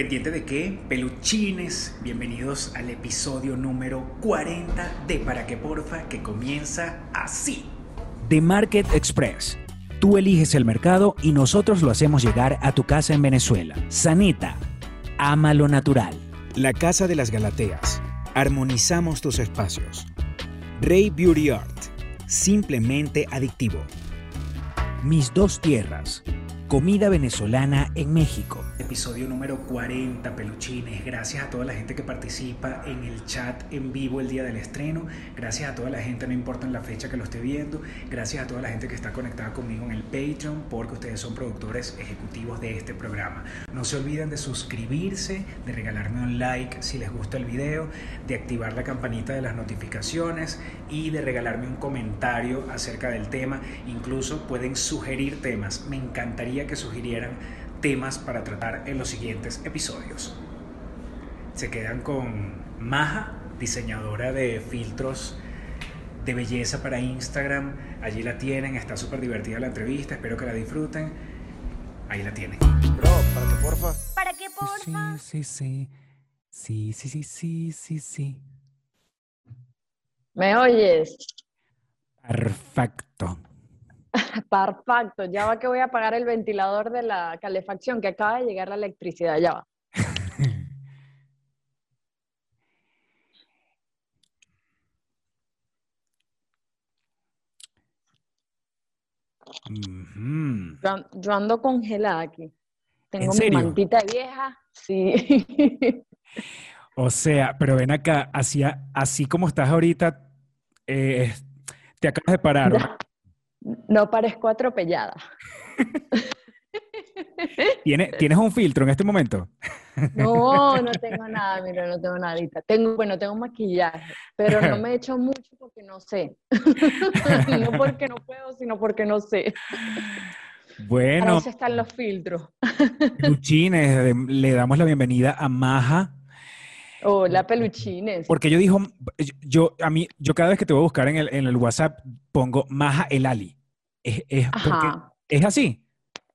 ¿Pendiente de qué? Peluchines, bienvenidos al episodio número 40 de Para qué Porfa, que comienza así. The Market Express. Tú eliges el mercado y nosotros lo hacemos llegar a tu casa en Venezuela. Sanita. Ama lo natural. La Casa de las Galateas. Armonizamos tus espacios. Rey Beauty Art. Simplemente adictivo. Mis dos tierras. Comida venezolana en México. Episodio número 40, peluchines. Gracias a toda la gente que participa en el chat en vivo el día del estreno. Gracias a toda la gente, no importa en la fecha que lo esté viendo. Gracias a toda la gente que está conectada conmigo en el Patreon, porque ustedes son productores ejecutivos de este programa. No se olviden de suscribirse, de regalarme un like si les gusta el video, de activar la campanita de las notificaciones y de regalarme un comentario acerca del tema. Incluso pueden sugerir temas. Me encantaría que sugirieran temas para tratar en los siguientes episodios. Se quedan con Maja, diseñadora de filtros de belleza para Instagram. Allí la tienen, está súper divertida la entrevista, espero que la disfruten. Ahí la tienen. Bro, ¿para qué porfa? ¿Para qué porfa? Sí, sí, sí. Sí, sí, sí, sí, sí, sí. ¿Me oyes? Perfecto. Perfecto. Ya va que voy a apagar el ventilador de la calefacción, que acaba de llegar la electricidad. Ya va. Yo, an- yo ando congelada aquí. Tengo mi serio? mantita vieja. Sí. O sea, pero ven acá, así, así como estás ahorita, eh, te acabas de parar. ¿No? Parezco atropellada. ¿Tienes, ¿Tienes un filtro en este momento? No, no tengo nada, mira, no tengo nadita. Tengo, bueno, tengo maquillaje, pero no me he hecho mucho porque no sé. No porque no puedo, sino porque no sé. Para Bueno, eso están los filtros. Luchines, le damos la bienvenida a Maja, Hola, peluchines. porque yo dijo, yo, a mí, yo cada vez que te voy a buscar en el, en el WhatsApp pongo Maja el Ali. Es, es, es así.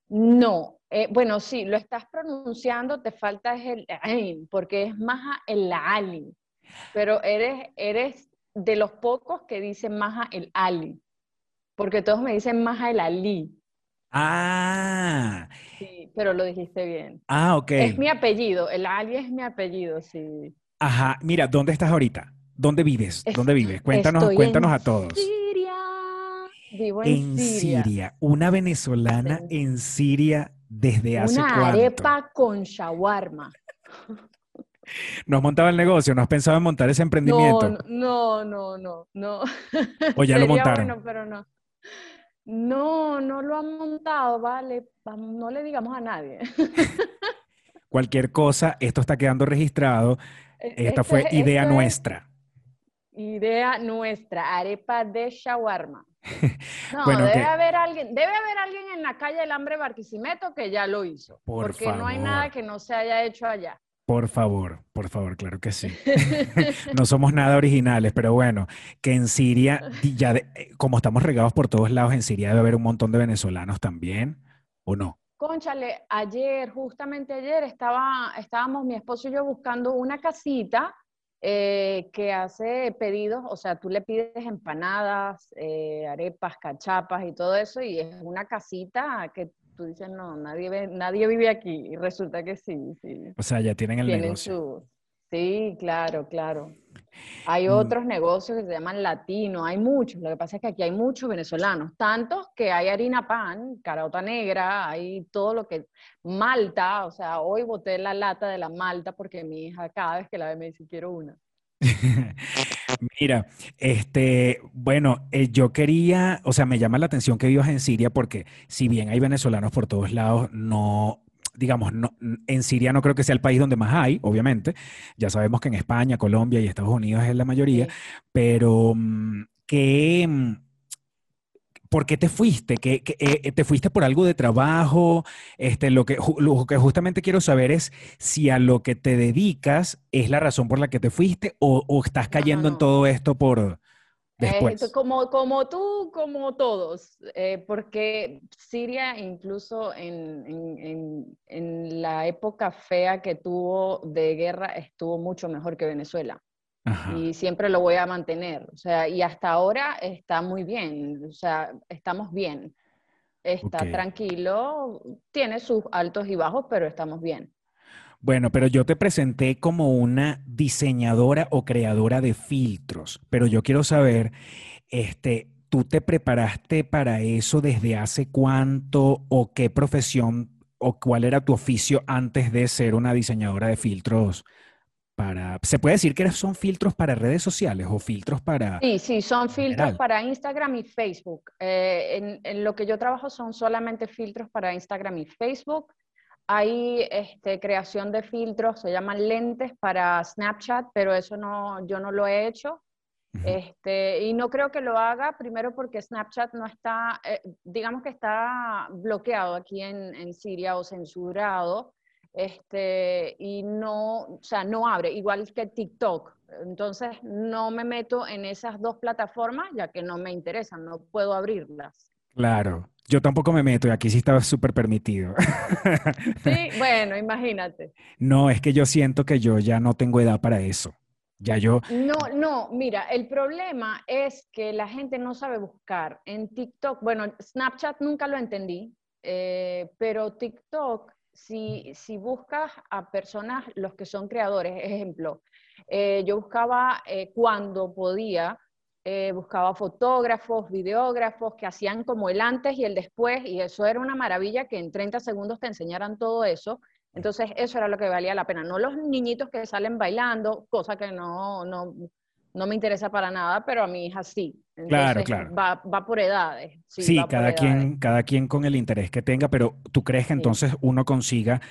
No, eh, bueno, sí, lo estás pronunciando, te falta es el ain, porque es Maja el Ali. Pero eres, eres de los pocos que dicen Maja el Ali. Porque todos me dicen Maja el Ali. Ah, Sí, pero lo dijiste bien. ah, ok. Es mi apellido, el Ali es mi apellido, sí. Ajá, mira, ¿dónde estás ahorita? ¿Dónde vives? Es- ¿Dónde vives? Cuéntanos, Estoy cuéntanos en a todos. Vivo en, En Siria. Siria, una venezolana Sí. en Siria desde hace Una cuánto. arepa con shawarma. ¿No has montado el negocio? ¿No has pensado en montar ese emprendimiento? No, no, no, no, no. ¿O ya lo montaron? bueno, pero no. No, no lo han montado, vale. No le digamos a nadie. Cualquier cosa, esto está quedando registrado. Esta Esto fue idea nuestra. Idea nuestra, arepa de shawarma. No, Bueno, debe que- haber alguien, debe haber alguien en la calle del hambre Barquisimeto que ya lo hizo. Por porque no hay favor. nada que no se haya hecho allá. Por favor, por favor, claro que sí. No somos nada originales, pero bueno, que en Siria, ya de- eh, como estamos regados por todos lados, en Siria debe haber un montón de venezolanos también, ¿o no? Cónchale, ayer, justamente ayer, estaba, estábamos mi esposo y yo buscando una casita eh, que hace pedidos, o sea, tú le pides empanadas, eh, arepas, cachapas y todo eso, y es una casita que tú dices, no, nadie, ve- nadie vive aquí, y resulta que sí, sí. O sea, ya tienen el Tienen negocio. su... Sí, claro, claro. Hay Mm. otros negocios que se llaman latinos, hay muchos. Lo que pasa es que aquí hay muchos venezolanos, tantos que hay harina pan, carota negra, hay todo lo que... Malta, o sea, hoy boté la lata de la malta porque mi hija cada vez que la ve me dice, quiero una. Mira, este, bueno, eh, yo quería, o sea, me llama la atención que vivas en Siria porque si bien hay venezolanos por todos lados, no, digamos, no, en Siria no creo que sea el país donde más hay, obviamente. Ya sabemos que en España, Colombia y Estados Unidos es la mayoría, Sí. pero mm, ¿qué, mm, ¿por qué te fuiste? ¿Qué, qué, eh, ¿Te fuiste por algo de trabajo? Este, lo que, lo que justamente quiero saber es si a lo que te dedicas es la razón por la que te fuiste o, o estás No, no, cayendo en no. todo esto por, después. como, como tú, como todos, eh, porque Siria incluso en, en, en, la época fea que tuvo de guerra estuvo mucho mejor que Venezuela. Y siempre lo voy a mantener. O sea, y hasta ahora está muy bien. O sea, estamos bien. Está tranquilo. Tiene sus altos y bajos, pero estamos bien. Bueno, pero yo te presenté como una diseñadora o creadora de filtros, pero yo quiero saber, este, ¿tú te preparaste para eso desde hace cuánto o qué profesión o cuál era tu oficio antes de ser una diseñadora de filtros? Para, ¿Se puede decir que son filtros para redes sociales o filtros para... Sí, sí, son filtros para Instagram y Facebook. Eh, en, en, lo que yo trabajo son solamente filtros para Instagram y Facebook. Hay este, creación de filtros, se llaman lentes para Snapchat, pero eso no, yo no lo he hecho. Este, y no creo que lo haga, primero porque Snapchat no está, eh, digamos que está bloqueado aquí en, en, Siria o censurado, este, y no, o sea, no abre, igual que TikTok. Entonces, no me meto en esas dos plataformas, ya que no me interesan, no puedo abrirlas. Claro, yo tampoco me meto y aquí sí estaba súper permitido. Sí, bueno, imagínate. No, es que yo siento que yo ya no tengo edad para eso. Ya yo. No, no, mira, el problema es que la gente no sabe buscar. En TikTok, bueno, Snapchat nunca lo entendí, eh, pero TikTok, si, si buscas a personas, los que son creadores, ejemplo, eh, yo buscaba eh, cuando podía eh, buscaba fotógrafos, videógrafos que hacían como el antes y el después, y eso era una maravilla que en 30 segundos te enseñaran todo eso. Entonces, eso era lo que valía la pena, no los niñitos que salen bailando, cosa que no, no, no me interesa para nada, pero a mi hija sí. claro, claro. Va, va por edades. Sí, cada, Quien, cada quien con el interés que tenga, pero ¿tú crees que entonces uno consiga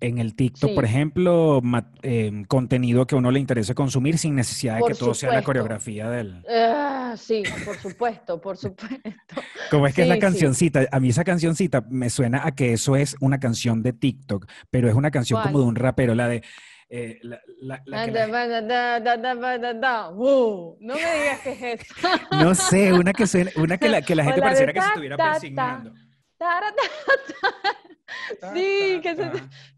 en el TikTok, por ejemplo, em, contenido que a uno le interese consumir sin necesidad de que todo sea la coreografía del... Ah, sí, por supuesto, por supuesto. Como es que es la cancioncita, a mí esa cancioncita me suena a que eso es una canción de TikTok, pero es una canción como de un rapero, la de... no me digas que es eso. no sé, una que, suena, una que la, que la gente pareciera que se estuviera persignando. Sí, que se,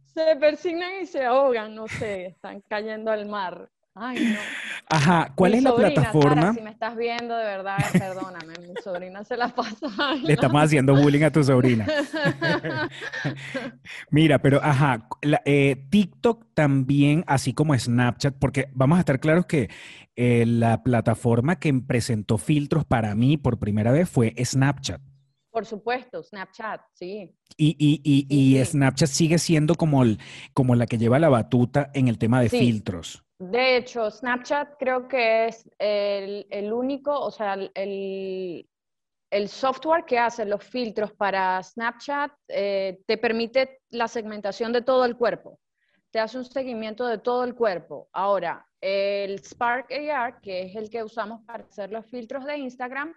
se persignan y se ahogan, no sé, están cayendo al mar. Ay, no. Ajá, ¿cuál es la plataforma? si me estás viendo, de verdad, perdóname, mi sobrina se la pasa. Le estamos haciendo bullying a tu sobrina. Mira, pero ajá, eh, TikTok también, así como Snapchat, porque vamos a estar claros que eh, la plataforma que presentó filtros para mí por primera vez fue Snapchat. Por supuesto, Snapchat, sí. Y, y, y, Snapchat sigue siendo como, el, como la que lleva la batuta en el tema de filtros. De hecho, Snapchat creo que es el, único, o sea, el, el, software que hace los filtros para Snapchat eh, te permite la segmentación de todo el cuerpo. Te hace un seguimiento de todo el cuerpo. Ahora, el Spark AR, que es el que usamos para hacer los filtros de Instagram,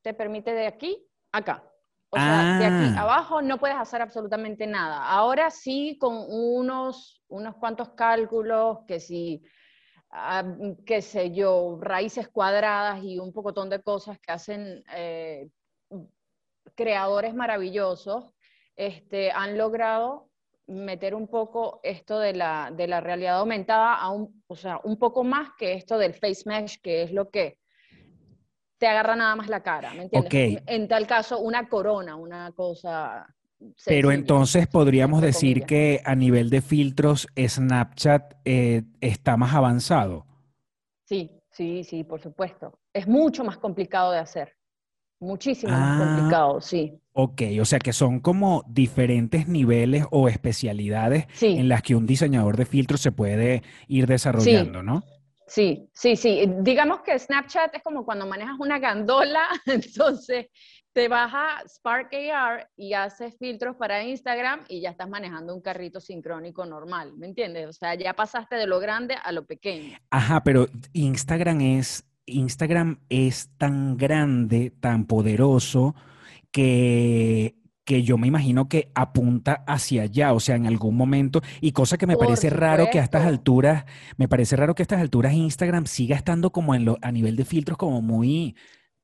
te permite de aquí a acá. O sea, de aquí ah. abajo no puedes hacer absolutamente nada. Ahora sí, con unos, unos cuantos cálculos, que si, ah, qué sé yo, raíces cuadradas y un pocotón de cosas que hacen eh, creadores maravillosos, este, han logrado meter un poco esto de la, de la realidad aumentada a un, o sea, un poco más que esto del face mesh, que es lo que te agarra nada más la cara, ¿me entiendes? En tal caso, una corona, una cosa... Pero entonces podríamos decir que a nivel de filtros, Snapchat eh, está más avanzado. Sí, sí, sí, por supuesto. Es mucho más complicado de hacer. Muchísimo más ah, complicado, sí. Ok, o sea que son como diferentes niveles o especialidades en las que un diseñador de filtros se puede ir desarrollando, ¿no? Sí, sí, sí. Digamos que Snapchat es como cuando manejas una gandola, entonces te vas a Spark AR y haces filtros para Instagram y ya estás manejando un carrito sincrónico normal, ¿me entiendes? O sea, ya pasaste de lo grande a lo pequeño. Ajá, pero Instagram es, Instagram es tan grande, tan poderoso, que que yo me imagino que apunta hacia allá, o sea, en algún momento, y cosa que me Por parece raro que a estas alturas, me parece raro que a estas alturas Instagram siga estando como en lo, a nivel de filtros como muy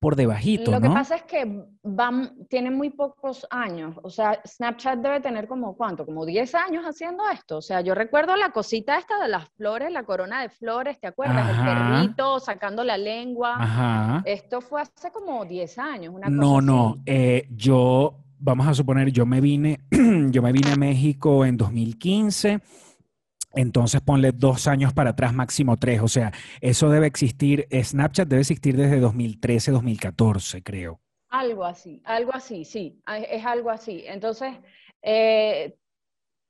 por debajito, Lo que pasa es que van, tienen muy pocos años. O sea, Snapchat debe tener como, ¿cuánto? Como 10 años haciendo esto. O sea, yo recuerdo la cosita esta de las flores, la corona de flores, ¿te acuerdas? El perrito sacando la lengua. Ajá. Esto fue hace como 10 años, una cosa No, no, eh, yo, vamos a suponer, yo me vine, yo me vine a México en 2015, entonces ponle dos años para atrás, máximo tres, o sea, eso debe existir, eh, Snapchat debe existir desde 2013, 2014, creo. Algo así, algo así, sí, a- es algo así. Entonces, eh,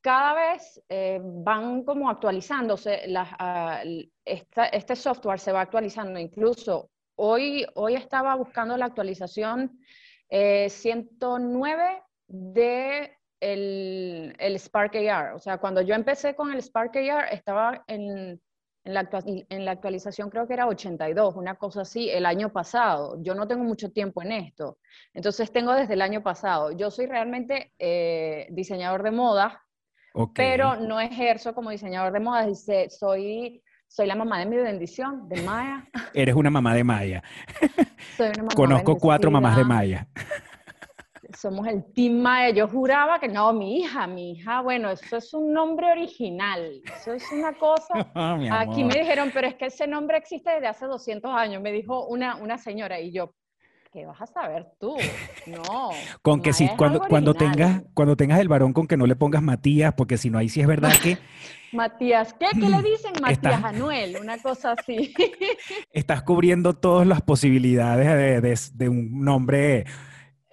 cada vez eh, van como actualizándose, ah, este software se va actualizando. Incluso hoy, hoy estaba buscando la actualización eh, 109 de el, el Spark AR. O sea, cuando yo empecé con el Spark AR, estaba en, en la, en la actualización creo que era 82, una cosa así, el año pasado. Yo no tengo mucho tiempo en esto. Entonces tengo desde el año pasado. Yo soy realmente eh, diseñador de moda, Ok. pero no ejerzo como diseñador de moda. dice, Soy, soy la mamá de mi bendición, de Maya. Eres una mamá de Maya. Soy una mamá Conozco cuatro mamás de. Maya. Somos el Team. Yo juraba que no, mi hija, mi hija, bueno, eso es un nombre original. Eso es una cosa. Ah, Aquí me dijeron, pero es que ese nombre existe desde hace 200 años. Me dijo una, una señora y yo, ¿qué vas a saber tú? No. Con que es cuando, cuando, tengas, cuando tengas el varón, con que no le pongas Matías, porque si no, ahí sí es verdad que Matías, ¿qué? ¿Qué le dicen Matías Está- Anuel? Una cosa así. estás cubriendo todas las posibilidades de, de- de un nombre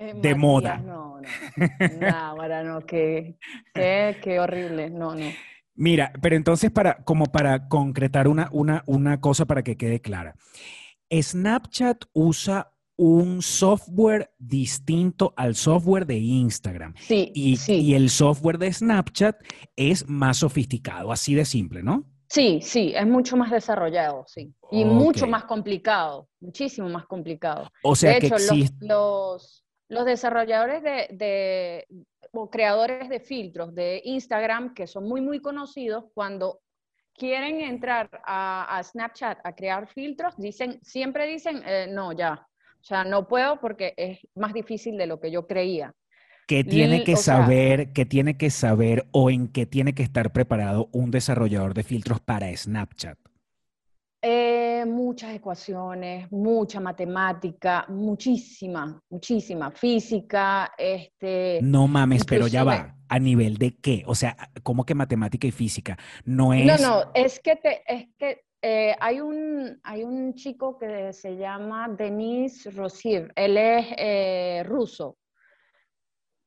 Eh, De moda. No, no. Ahora no, qué, qué, qué horrible. No, no. Mira, pero entonces para, como para concretar una, una, una cosa para que quede clara. Snapchat usa un software distinto al software de Instagram. Sí, Y, sí. y el software de Snapchat es más sofisticado, así de simple, ¿no? Sí, sí, es mucho más desarrollado, sí. Y mucho más complicado, muchísimo más complicado. O sea de que hecho, los, existe. los, los desarrolladores de, de- o creadores de filtros de Instagram, que son muy, muy conocidos, cuando quieren entrar a, a Snapchat a crear filtros, dicen, siempre dicen, eh, no, ya. O sea, no puedo porque es más difícil de lo que yo creía. ¿Qué tiene que sea- saber, qué tiene que saber o en qué tiene que estar preparado un desarrollador de filtros para Snapchat? Eh, muchas ecuaciones, mucha matemática, muchísima, muchísima física, este, No mames, pero ya va. ¿A nivel de qué? O sea, ¿cómo que matemática y física? No No, es. no, es que, te, es que eh, hay, un, hay un chico que se llama Denis Rosiev, él es eh, ruso.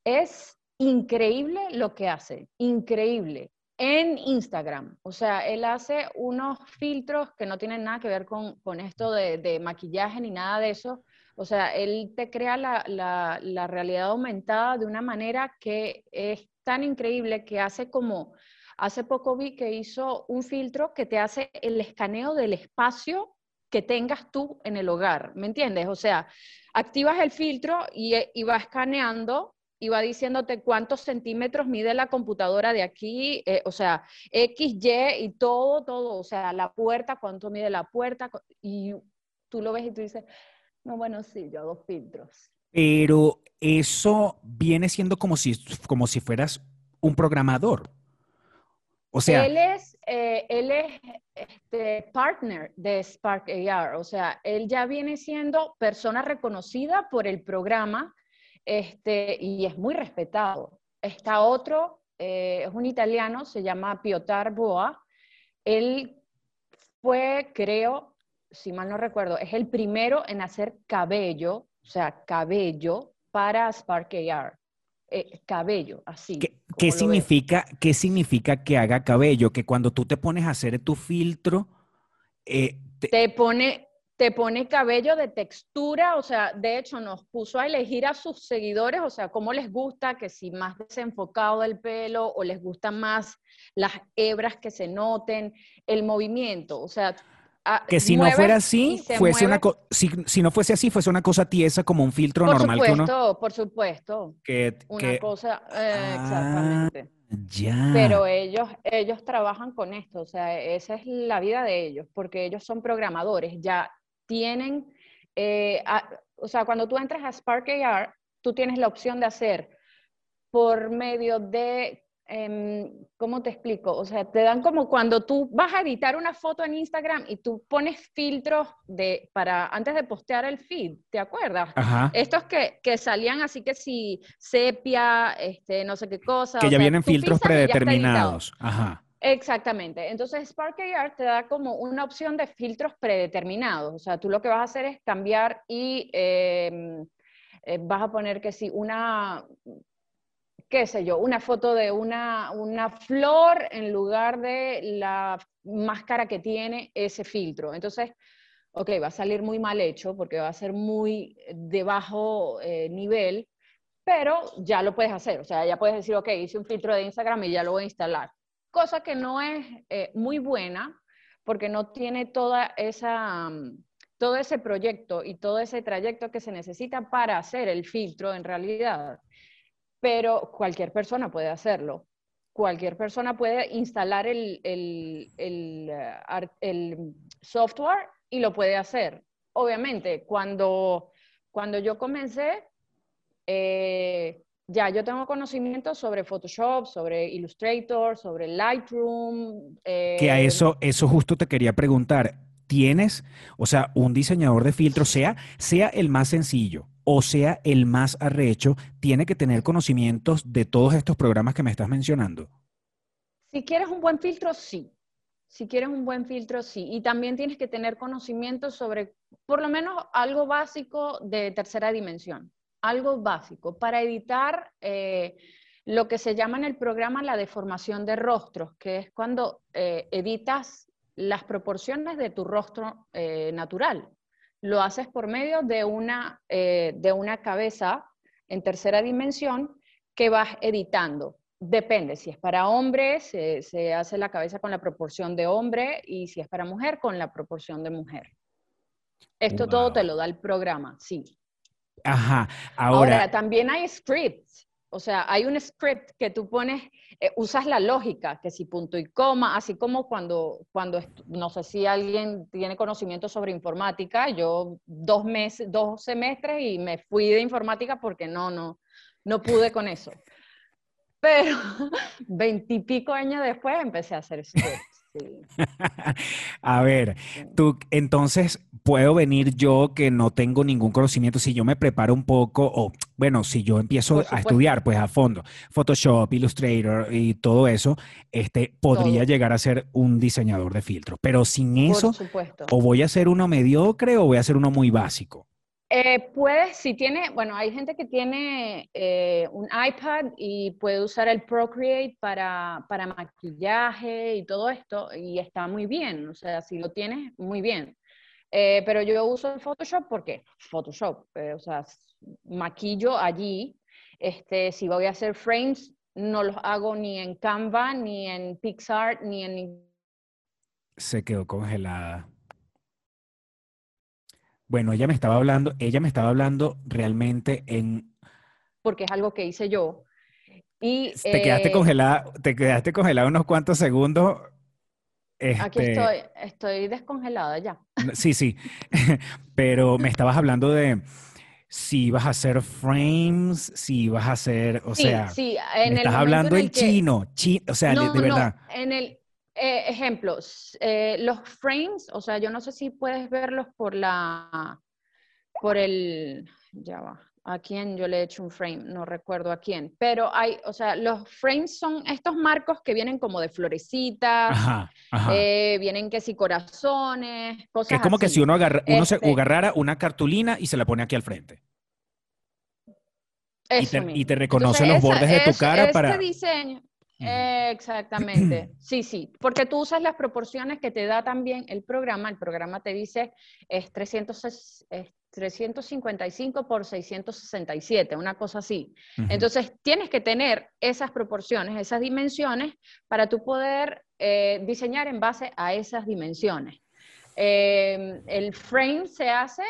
Es increíble lo que hace, increíble. En Instagram, o sea, él hace unos filtros que no tienen nada que ver con, con esto de, maquillaje ni nada de eso. O sea, él te crea la, la- la realidad aumentada de una manera que es tan increíble que hace como, hace poco vi que hizo un filtro que te hace el escaneo del espacio que tengas tú en el hogar, ¿me entiendes? O sea, activas el filtro y, y va escaneando y va diciéndote cuántos centímetros mide la computadora de aquí, eh, o sea, X, Y y todo, todo, o sea, la puerta, cuánto mide la puerta, y tú lo ves y tú dices, no, bueno, sí, yo hago filtros. Pero eso viene siendo como si, como si fueras un programador. O sea, él es, eh, él es este, partner de Spark AR, o sea, él ya viene siendo persona reconocida por el programa este, y es muy respetado. Está otro, eh, es un italiano, se llama Piotr Boa. Él fue, creo, si mal no recuerdo, es el primero en hacer cabello, o sea, cabello para Spark AR. Eh, cabello, así. ¿qué, ves. significa, ¿qué significa que haga cabello? Que cuando tú te pones a hacer tu filtro, eh, te- te pone, te pone cabello de textura, o sea, de hecho nos puso a elegir a sus seguidores, o sea, cómo les gusta, que si más desenfocado el pelo o les gustan más las hebras que se noten, el movimiento, o sea, ah, Que si no fuera así, se fuese una mueve. si, si no fuese así, fuese una cosa tiesa como un filtro Por normal que uno supuesto, por supuesto. que, Una que- cosa, eh, Ah. exactamente. ya. Pero ellos, ellos trabajan con esto, o sea, esa es la vida de ellos, porque ellos son programadores, ya tienen, eh, a- o sea, cuando tú entras a Spark AR, tú tienes la opción de hacer por medio de, em, ¿cómo te explico? O sea, te dan como cuando tú vas a editar una foto en Instagram y tú pones filtros de, para, antes de postear el feed, ¿te acuerdas? Ajá. Estos que, que salían así que si sepia, este, no sé qué cosa. que o ya sea, vienen filtros predeterminados. Ajá. Exactamente. Entonces Spark AR te da como una opción de filtros predeterminados. O sea, tú lo que vas a hacer es cambiar y em, eh, vas a poner que si una, qué sé yo, una foto de una, una flor en lugar de la máscara que tiene ese filtro. Entonces, ok, va a salir muy mal hecho porque va a ser muy de bajo eh, nivel, pero ya lo puedes hacer. O sea, ya puedes decir, ok, hice un filtro de Instagram y ya lo voy a instalar. Cosa que no es eh, muy buena porque no tiene toda esa, mm, todo ese proyecto y todo ese trayecto que se necesita para hacer el filtro en realidad. Pero cualquier persona puede hacerlo. Cualquier persona puede instalar el, el, el, eh, software y lo puede hacer. Obviamente, cuando, cuando yo comencé, eh, ya yo tengo conocimiento sobre Photoshop, sobre Illustrator, sobre Lightroom. Que a eh, eso, eso justo te quería preguntar. ¿Tienes, o sea, un diseñador de filtros, sea, sea el más sencillo o sea el más arrecho, tiene que tener conocimientos de todos estos programas que me estás mencionando? Si quieres un buen filtro, sí. Si quieres un buen filtro, sí. Y también tienes que tener conocimiento sobre, por lo menos, algo básico de tercera dimensión. Algo básico para editar eh, lo que se llama en el programa la deformación de rostros, que es cuando eh, editas las proporciones de tu rostro eh, natural. Lo haces por medio de una, eh, de una cabeza en tercera dimensión que vas editando. Depende, si es para hombre, se, se hace la cabeza con la proporción de hombre y si es para mujer, con la proporción de mujer. Esto todo te lo da el programa, sí. Ahora, también hay scripts, o sea, hay un script que tú pones, eh, usas la lógica, que si punto y coma, así como cuando, cuando, no sé si alguien tiene conocimiento sobre informática, yo dos meses, dos semestres y me fui de informática porque no, no, no pude con eso. Pero veintipico años después empecé a hacer scripts, sí. a ver, tú, entonces, puedo venir yo que no tengo ningún conocimiento, si yo me preparo un poco, o bueno, si yo empiezo a estudiar, pues a fondo, Photoshop, Illustrator y todo eso, este, podría Todo. llegar a ser un diseñador de filtros. Pero sin eso, o voy a ser uno mediocre o voy a ser uno muy básico. Eh, puedes, si tiene, bueno, hay gente que tiene eh, un iPad y puede usar el Procreate para, para maquillaje y todo esto, y está muy bien, o sea, si lo tienes, muy bien. Eh, pero yo uso el Photoshop porque Photoshop, eh, o sea, maquillo allí. Este, si voy a hacer frames, no los hago ni en Canva, ni en Pixar, ni en Se quedó congelada. Bueno, ella me estaba hablando, ella me estaba hablando realmente en porque es algo que hice yo. Y, Te quedaste eh, congelada, te quedaste congelada unos cuantos segundos. Aquí Este, estoy, estoy descongelada ya. Sí, sí. Pero me estabas hablando de si ibas a hacer frames, si ibas a hacer, o sí, sea, sí, me en el estás hablando en en el que- chino, chi- o sea, de- No, de no, verdad. en el eh, ejemplo, s- eh, los frames, o sea, yo no sé si puedes verlos por la, por el, ya va, a quién yo le he hecho un frame, no recuerdo a quién, pero hay, o sea, los frames son estos marcos que vienen como de florecitas, Ajá, ajá. eh, vienen que si corazones, cosas que es como que si uno, agarra, uno se Este- agarrara una cartulina y se la pone aquí al frente. Y te, y te reconoce Entonces, los esa- bordes de tu es- cara este para... diseño. Exactamente, sí, sí, porque tú usas las proporciones que te da también el programa, el programa te dice es, 300, es 355 por 667, una cosa así. Entonces tienes que tener esas proporciones, esas dimensiones, para tú poder eh, diseñar en base a esas dimensiones. Eh, el frame se hace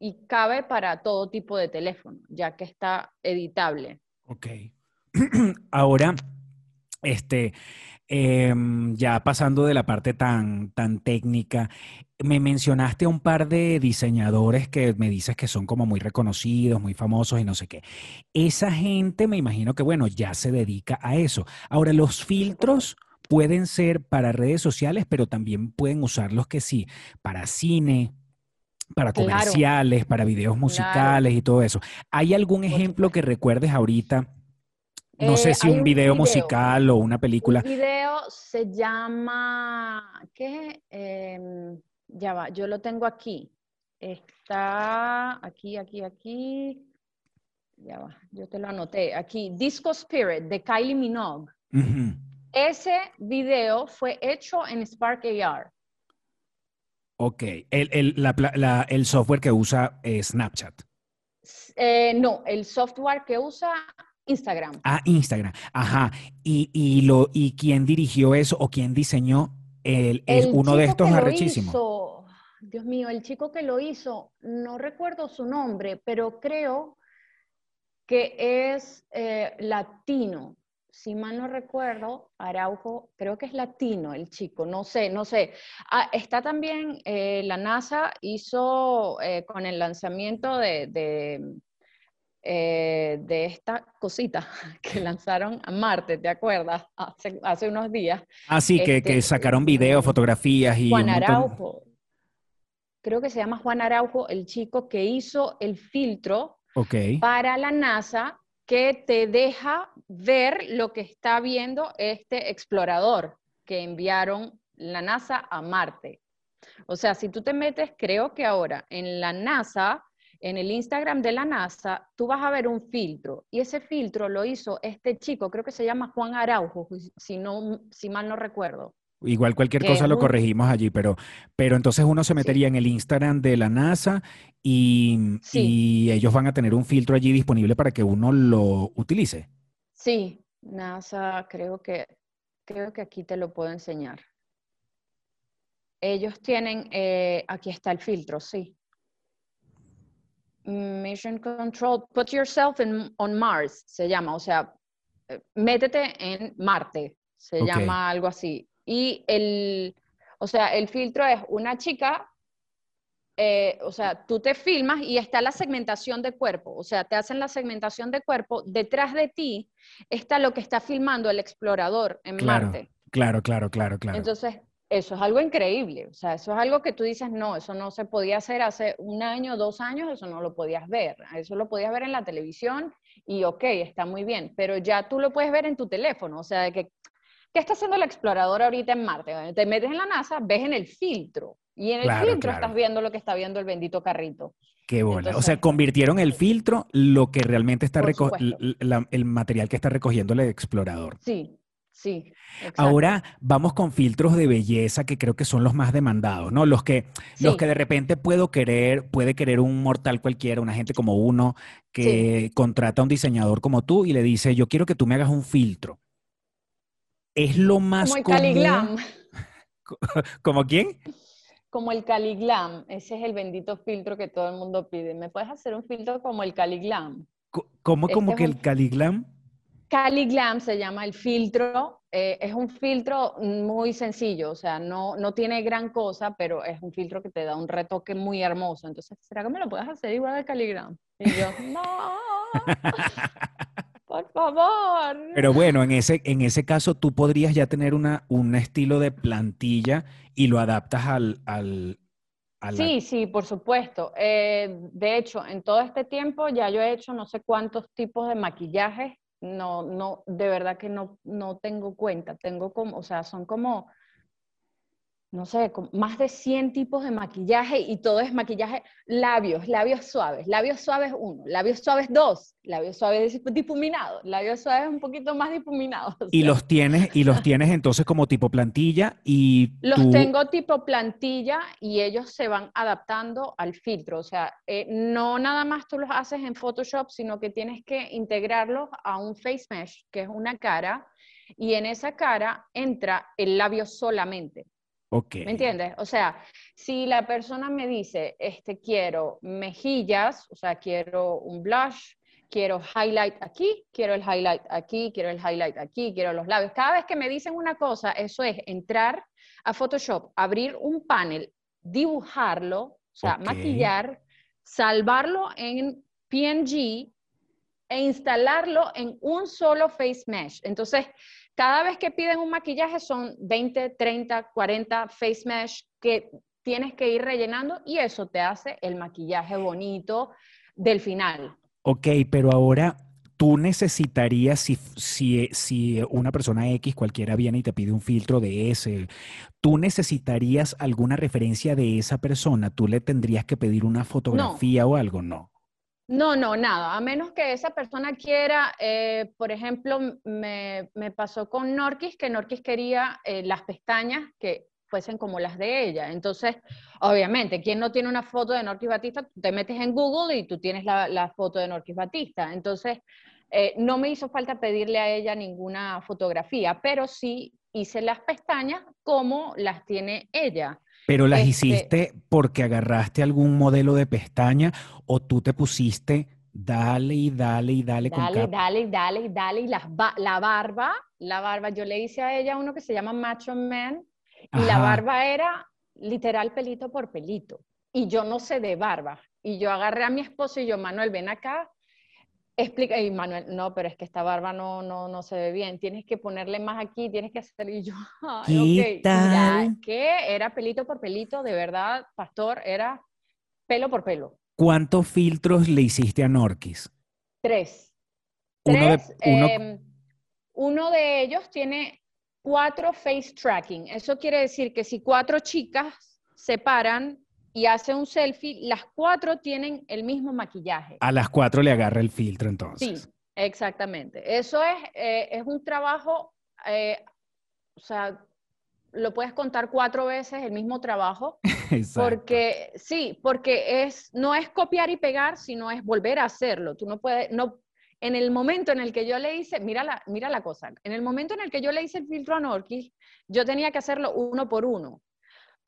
y cabe para todo tipo de teléfono, ya que está editable. Ok. Ahora, este, em, ya pasando de la parte tan, tan técnica, me mencionaste un par de diseñadores que me dices que son como muy reconocidos, muy famosos y no sé qué. Esa gente me imagino que, bueno, ya se dedica a eso. Ahora, los filtros pueden ser para redes sociales, pero también pueden usarlos que sí, para cine, para comerciales, para videos musicales y todo eso. ¿Hay algún ejemplo que recuerdes ahorita? No sé eh, si un video, musical o una película. El video se llama, ¿qué? Em, ya va, yo lo tengo aquí. Está aquí, aquí, aquí. Ya va, yo te lo anoté. Aquí, Disco Spirit de Kylie Minogue. Ese video fue hecho en Spark AR. Ok, el, software que usa eh, Snapchat. Eh, no, el software que usa Instagram. Ah, Instagram. Ajá. ¿Y, lo, y quién dirigió eso o quién diseñó el, uno de estos arrechísimos? Dios mío, el chico que lo hizo, no recuerdo su nombre, pero creo que es eh, latino si mal no recuerdo, Araujo, creo que es latino el chico, no sé, no sé. Ah, está también, eh, la NASA hizo eh, con el lanzamiento de, de, eh, de, esta cosita que lanzaron a Marte, ¿te acuerdas? Hace, hace unos días. Ah, sí, que, que, este, sacaron videos, fotografías y... Juan Araujo, creo que se llama Juan Araujo, el chico que hizo el filtro para la NASA que te deja ver lo que está viendo este explorador que enviaron la NASA a Marte. O sea, si tú te metes, creo que ahora en la NASA, en el Instagram de la NASA, tú vas a ver un filtro. Y ese filtro lo hizo este chico, creo que se llama Juan Araujo, si, no, si mal no recuerdo. Igual cualquier cosa lo corregimos allí, pero, pero entonces uno se metería en el Instagram de la NASA y, y, ellos van a tener un filtro allí disponible para que uno lo utilice. Sí, NASA creo que, creo que aquí te lo puedo enseñar. Ellos tienen, eh, aquí está el filtro, sí. Mission Control, put yourself in, on Mars, se llama, o sea, métete en Marte, se llama algo así. Y el, o sea, el filtro es una chica, eh, o sea, tú te filmas y está la segmentación de cuerpo, o sea, te hacen la segmentación de cuerpo, detrás de ti está lo que está filmando el explorador en Marte. Claro, claro, claro, claro. Entonces, eso es algo increíble, o sea, eso es algo que tú dices, no, eso no se podía hacer hace un año, dos años, eso no lo podías ver, eso lo podías ver en la televisión y ok, está muy bien, pero ya tú lo puedes ver en tu teléfono, o sea, de que ¿Qué está haciendo el explorador ahorita en Marte? Te metes en la NASA, ves en el filtro. Y en el filtro estás viendo lo que está viendo el bendito carrito. Qué bola. o sea, convirtieron el filtro lo que realmente está el material que está recogiendo el explorador. Sí, sí. Ahora vamos con filtros de belleza que creo que son los más demandados, ¿no? Los que, los que de repente puedo querer, puede querer un mortal cualquiera, una gente como uno que contrata a un diseñador como tú y le dice, yo quiero que tú me hagas un filtro es lo más Como el Caliglam. ¿Como quién? Como el Caliglam. Ese es el bendito filtro que todo el mundo pide. ¿Me puedes hacer un filtro como el Caliglam? ¿Cómo, como que el Caliglam? Caliglam se llama el filtro. Eh, es un filtro muy sencillo, o sea, no, no tiene gran cosa, pero es un filtro que te da un retoque muy hermoso. Entonces, ¿será que me lo puedes hacer igual al Caliglam? Y yo, no. Por favor. Pero bueno, en ese, en ese caso tú podrías ya tener una, un estilo de plantilla y lo adaptas al... al Sí, sí, por supuesto. Eh, de hecho, en todo este tiempo ya yo he hecho no sé cuántos tipos de maquillajes. No, no, de verdad que no, no tengo cuenta. Tengo como, o sea, son como no sé, más de 100 tipos de maquillaje y todo es maquillaje, labios, labios suaves, labios suaves uno, labios suaves dos, labios suaves difuminados, labios suaves un poquito más difuminados. Y los tienes, y los tienes entonces como tipo plantilla y... Los tengo tipo plantilla y ellos se van adaptando al filtro, o sea, eh, no nada más tú los haces en Photoshop, sino que tienes que integrarlos a un face mesh, que es una cara, y en esa cara entra el labio solamente. Okay. ¿Me entiendes? O sea, si la persona me dice, este, quiero mejillas, o sea, quiero un blush, quiero highlight aquí, quiero el highlight aquí, quiero el highlight aquí, quiero los labios. Cada vez que me dicen una cosa, eso es entrar a Photoshop, abrir un panel, dibujarlo, o sea, maquillar, salvarlo en PNG e instalarlo en un solo face mesh. Entonces, cada vez que piden un maquillaje son 20, 30, 40 face mesh que tienes que ir rellenando y eso te hace el maquillaje bonito del final. Ok, pero ahora tú necesitarías, si, si, si, una persona X cualquiera viene y te pide un filtro de ese, tú necesitarías alguna referencia de esa persona, tú le tendrías que pedir una fotografía o algo, no. No, no, nada. A menos que esa persona quiera, eh, por ejemplo, me, pasó con Norquis, que Norquis quería eh, las pestañas que fuesen como las de ella. Entonces, obviamente, quien no tiene una foto de Norquis Batista, te metes en Google y tú tienes la, foto de Norquis Batista. Entonces, eh, no me hizo falta pedirle a ella ninguna fotografía, pero sí hice las pestañas como las tiene ella. Pero las este hiciste porque agarraste algún modelo de pestaña o tú te pusiste dale y dale y dale. Dale, con dale, dale, dale. Y la, la barba, la barba, yo le hice a ella uno que se llama Macho Man y la barba era literal pelito por pelito. Y yo no sé de barba. Y yo agarré a mi esposo y yo, Manuel, ven acá, explica, y Manuel, no, pero es que esta barba no, no, no se ve bien, tienes que ponerle más aquí, tienes que hacer, y yo, ¿Qué tal? que era pelito por pelito, de verdad, pastor, era pelo por pelo. ¿Cuántos filtros le hiciste a Norquis? Tres. Tres. Em, uno de ellos tiene cuatro face tracking. Eso quiere decir que si cuatro chicas se paran y hace un selfie, las cuatro tienen el mismo maquillaje. A las cuatro le agarra el filtro entonces. Sí, exactamente. Eso es, eh, es un trabajo, eh, o sea, lo puedes contar cuatro veces el mismo trabajo. Exacto. Porque sí, porque es, no es copiar y pegar, sino es volver a hacerlo. Tú no puedes, no, en el momento en el que yo le hice, mira la, mira la cosa, en el momento en el que yo le hice el filtro a Norquis, yo tenía que hacerlo uno por uno.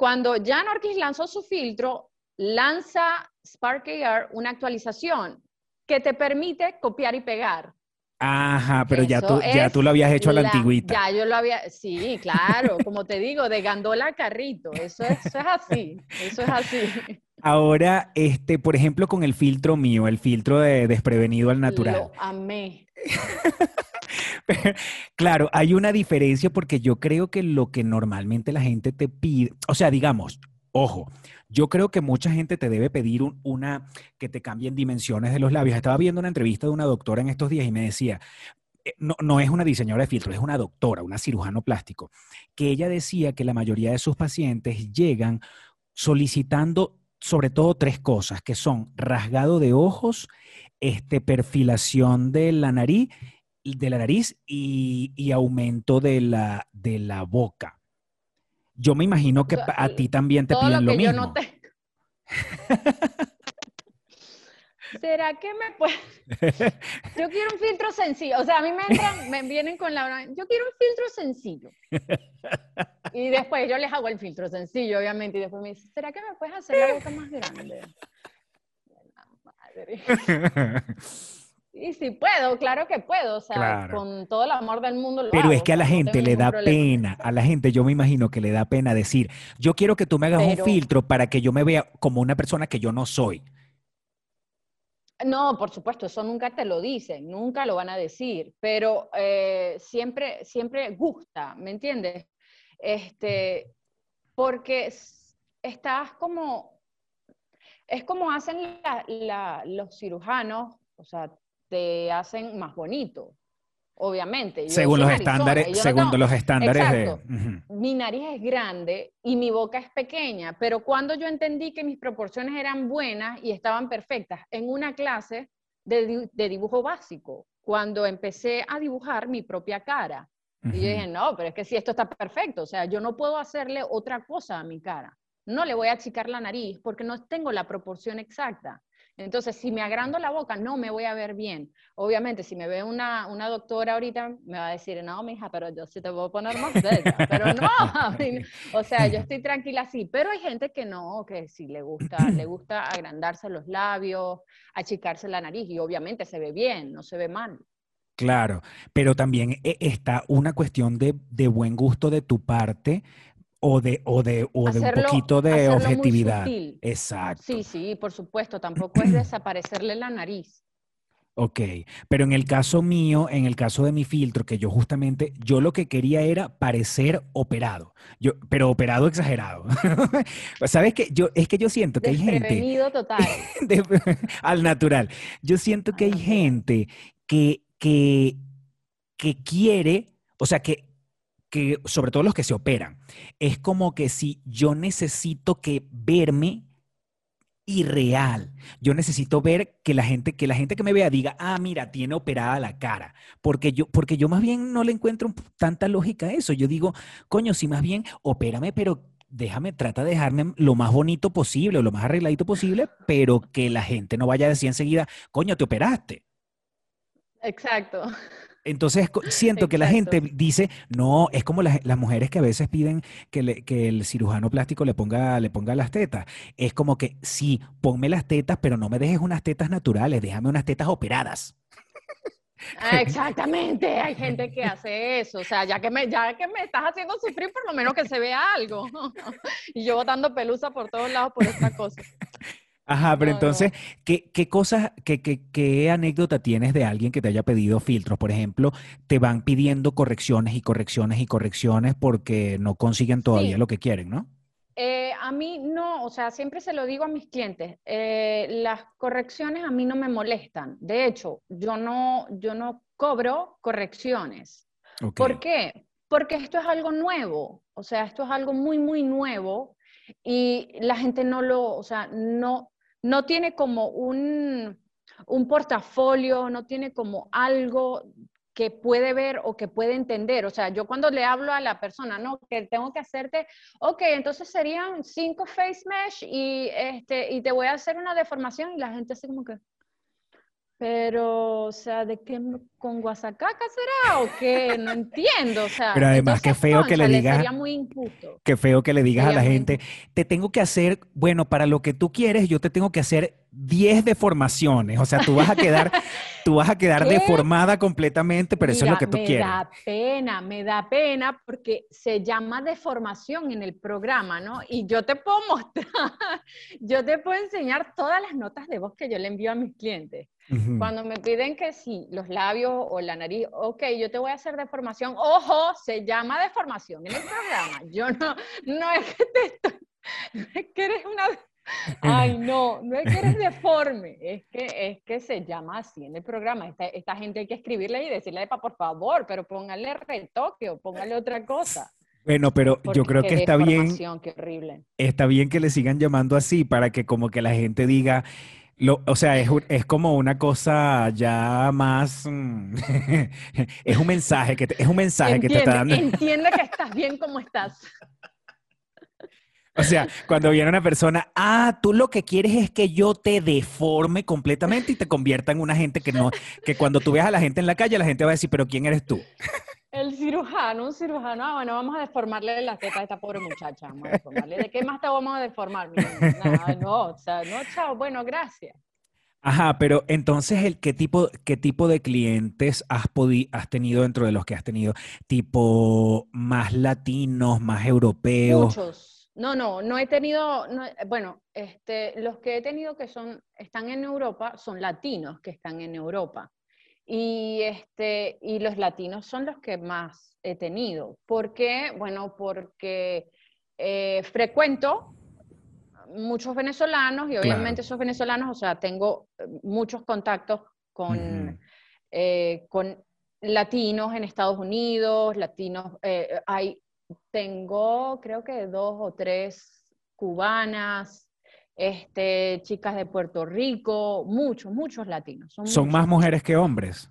Cuando ya Norquis lanzó su filtro, lanza Spark AR una actualización que te permite copiar y pegar. Ajá, pero ya tú, ya tú lo habías hecho a la, antigüita. Ya yo lo había, sí, claro, como te digo, de gandola carrito, eso es, eso es así, eso es así. Ahora, este, por ejemplo, con el filtro mío, el filtro de desprevenido al natural. Lo amé. claro, hay una diferencia porque yo creo que lo que normalmente la gente te pide, o sea, digamos, ojo, yo creo que mucha gente te debe pedir una que te cambien dimensiones de los labios. Estaba viendo una entrevista de una doctora en estos días y me decía, eh, no, no, es una diseñadora de filtros, es una doctora, una cirujano plástico, que ella decía que la mayoría de sus pacientes llegan solicitando sobre todo tres cosas, que son rasgado de ojos, este, perfilación de la nariz de la nariz y, aumento de la, de la boca. Yo me imagino que a ti también te piden lo, mismo. ¿Será que me puede? Yo quiero un filtro sencillo. O sea, a mí me entran, me vienen con la. Yo quiero un filtro sencillo. Y después yo les hago el filtro sencillo, obviamente. Y después me dicen, ¿será que me puedes hacer la boca más grande? Madre. Y si puedo, claro que puedo, o sea, con todo el amor del mundo lo Pero es que a la gente le da pena, a la gente yo me imagino que le da pena decir, yo quiero que tú me hagas un filtro para que yo me vea como una persona que yo no soy. No, por supuesto, eso nunca te lo dicen, nunca lo van a decir, pero eh, siempre, siempre gusta, ¿me entiendes? Este, porque estás como, es como hacen los cirujanos, o sea, te hacen más bonito, obviamente. según los estándares, según los estándares de... Mi nariz es grande y mi boca es pequeña, pero cuando yo entendí que mis proporciones eran buenas y estaban perfectas en una clase de, dibujo básico, cuando empecé a dibujar mi propia cara. Y yo dije, no, pero es que si esto está perfecto, o sea, yo no puedo hacerle otra cosa a mi cara. No le voy a achicar la nariz porque no tengo la proporción exacta. Entonces, si me agrando la boca, no me voy a ver bien. Obviamente, si me ve una, una doctora ahorita, me va a decir, no, mija, pero yo sí te a poner más delga. Pero no, o sea, yo estoy tranquila así. Pero hay gente que no, que sí le gusta, le gusta agrandarse los labios, achicarse la nariz y obviamente se ve bien, no se ve mal. Claro, pero también eh, está una cuestión de, de buen gusto de tu parte o de, o de, o de un poquito de objetividad. Exacto. Sí, sí, por supuesto, tampoco es desaparecerle la nariz. Ok, pero en el caso mío, en el caso de mi filtro, que yo justamente, yo lo que quería era parecer operado, yo, pero operado exagerado. ¿Sabes qué? Yo, es que yo siento que hay gente... total. al natural. Yo siento que hay gente que, que, que quiere, o sea, que que, sobre todo los que se operan, es como que si yo necesito que verme irreal. Yo necesito ver que la gente que la gente que me vea diga, "Ah, mira, tiene operada la cara", porque yo porque yo más bien no le encuentro tanta lógica a eso. Yo digo, "Coño, si más bien opérame, pero déjame, trata de dejarme lo más bonito posible o lo más arregladito posible, pero que la gente no vaya a decir enseguida, "Coño, te operaste." Exacto. Entonces siento que la gente dice, no, es como las, mujeres que a veces piden que, el cirujano plástico le ponga, le ponga las tetas. Es como que, sí, ponme las tetas, pero no me dejes unas tetas naturales, déjame unas tetas operadas. Ah, exactamente, hay gente que hace eso, o sea, ya que, me, ya que me estás haciendo sufrir, por lo menos que se vea algo. y yo botando pelusa por todos lados por esta cosa. Ajá, pero entonces, ¿qué, qué cosas, qué, qué, qué, anécdota tienes de alguien que te haya pedido filtros? Por ejemplo, te van pidiendo correcciones y correcciones y correcciones porque no consiguen todavía lo que quieren, ¿no? Eh, a mí no, o sea, siempre se lo digo a mis clientes, eh, las correcciones a mí no me molestan. De hecho, yo no, yo no cobro correcciones. ¿Por qué? Porque esto es algo nuevo, o sea, esto es algo muy, muy nuevo y la gente no lo, o sea, no, no tiene como un, portafolio, no tiene como algo que puede ver o que puede entender. O sea, yo cuando le hablo a la persona, no, que tengo que hacerte, ok, entonces serían cinco face mesh y, este, y te voy a hacer una deformación y la gente así como que, pero, o sea, ¿de qué con Guasacaca será o qué? No entiendo, o sea. Pero además, qué feo que le digas. Sería muy injusto. Qué feo que le digas a la gente, te tengo que hacer, bueno, para lo que tú quieres, yo te tengo que hacer 10 deformaciones. O sea, tú vas a quedar, tú vas a quedar deformada completamente, pero eso es lo que tú quieres. Me da pena, me da pena porque se llama deformación en el programa, ¿no? Y yo te puedo mostrar, yo te puedo enseñar todas las notas de voz que yo le envío a mis clientes. Cuando me piden que sí, los labios o la nariz, ok, yo te voy a hacer deformación. Ojo, se llama deformación en el programa. Yo no, no es que te estoy, no es que eres una Ay, no, no es que eres deforme, es que, es que se llama así en el programa. Esta, esta gente hay que escribirle y decirle, por favor, pero póngale retoque o póngale otra cosa. Bueno, pero yo creo que está bien. Qué horrible. Está bien que le sigan llamando así para que como que la gente diga, lo, o sea, es, es, como una cosa ya más, mm, es un mensaje que te, es un mensaje que te está dando. Entiende que estás bien como estás. O sea, cuando viene una persona, ah, tú lo que quieres es que yo te deforme completamente y te convierta en una gente que no, que cuando tú veas a la gente en la calle, la gente va a decir, pero ¿quién eres tú? Cirujano, un cirujano, ah, bueno, vamos a deformarle la teta a esta pobre muchacha, vamos a deformarle. ¿De qué más te vamos a deformar? no, o sea, no, chao, bueno, gracias. Ajá, pero entonces, el, ¿qué, tipo, ¿qué tipo de clientes has, has tenido dentro de los que has tenido? ¿Tipo más latinos, más europeos? Muchos no, no, no he tenido, bueno, este, los que he tenido que son, están en Europa son latinos que están en Europa. Y, este, y los latinos son los que más he tenido. ¿Por qué? Bueno, porque eh, frecuento muchos venezolanos y obviamente esos venezolanos, o sea, tengo eh, muchos contactos con, eh, con latinos en Estados Unidos, latinos, hay tengo creo que dos o tres cubanas, este, chicas de Puerto Rico, muchos, muchos latinos. ¿Son, más mujeres que hombres?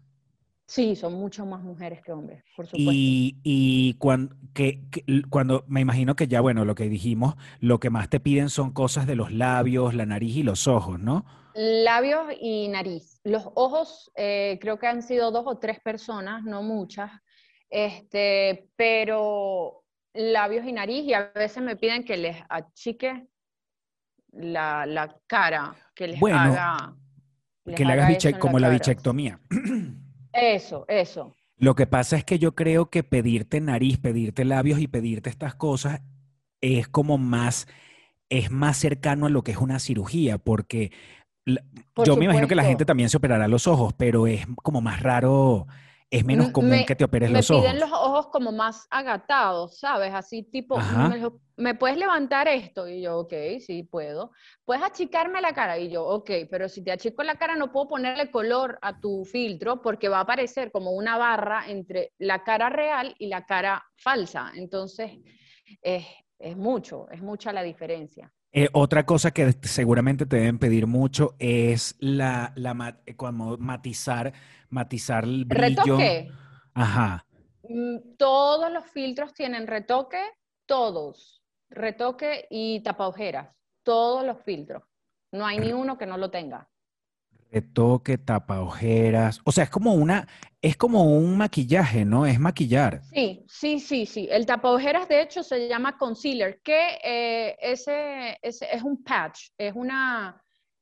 Sí, son mucho más mujeres que hombres, por supuesto. Y, y cuando, que, cuando me imagino que ya, bueno, lo que dijimos, lo que más te piden son cosas de los labios, la nariz y los ojos, ¿no? Labios y nariz. Los ojos, eh, creo que han sido dos o tres personas, no muchas, este, pero labios y nariz, y a veces me piden que les achique la, la cara, que les haga... que le hagas como la bichectomía. Eso, eso. Lo que pasa es que yo creo que pedirte nariz, pedirte labios y pedirte estas cosas es como más, es más cercano a lo que es una cirugía, porque yo me imagino que la gente también se operará los ojos, pero es como más raro es menos común que te operes los ojos. Me piden los ojos como más agatados, ¿sabes? Así tipo, me, puedes levantar esto? Y yo, ok, sí, puedo. Puedes achicarme la cara? Y yo, ok, pero si te achico la cara no puedo ponerle color a tu filtro porque va a aparecer como una barra entre la cara real y la cara falsa. Entonces, es, es mucho, es mucha la diferencia. Eh, otra cosa que seguramente te deben pedir mucho es la, la eh, matizar, matizar el brillo. Retoque. Ajá. Mm, todos los filtros tienen retoque, todos. Retoque y tapa Todos los filtros. No hay ni uno que no lo tenga. Retoque, tapa ojeras. O sea, es como una, es como un maquillaje, ¿no? Es maquillar. Sí, sí, sí, sí. El tapa ojeras, de hecho, se llama concealer, que eh, ese, es un patch, es una,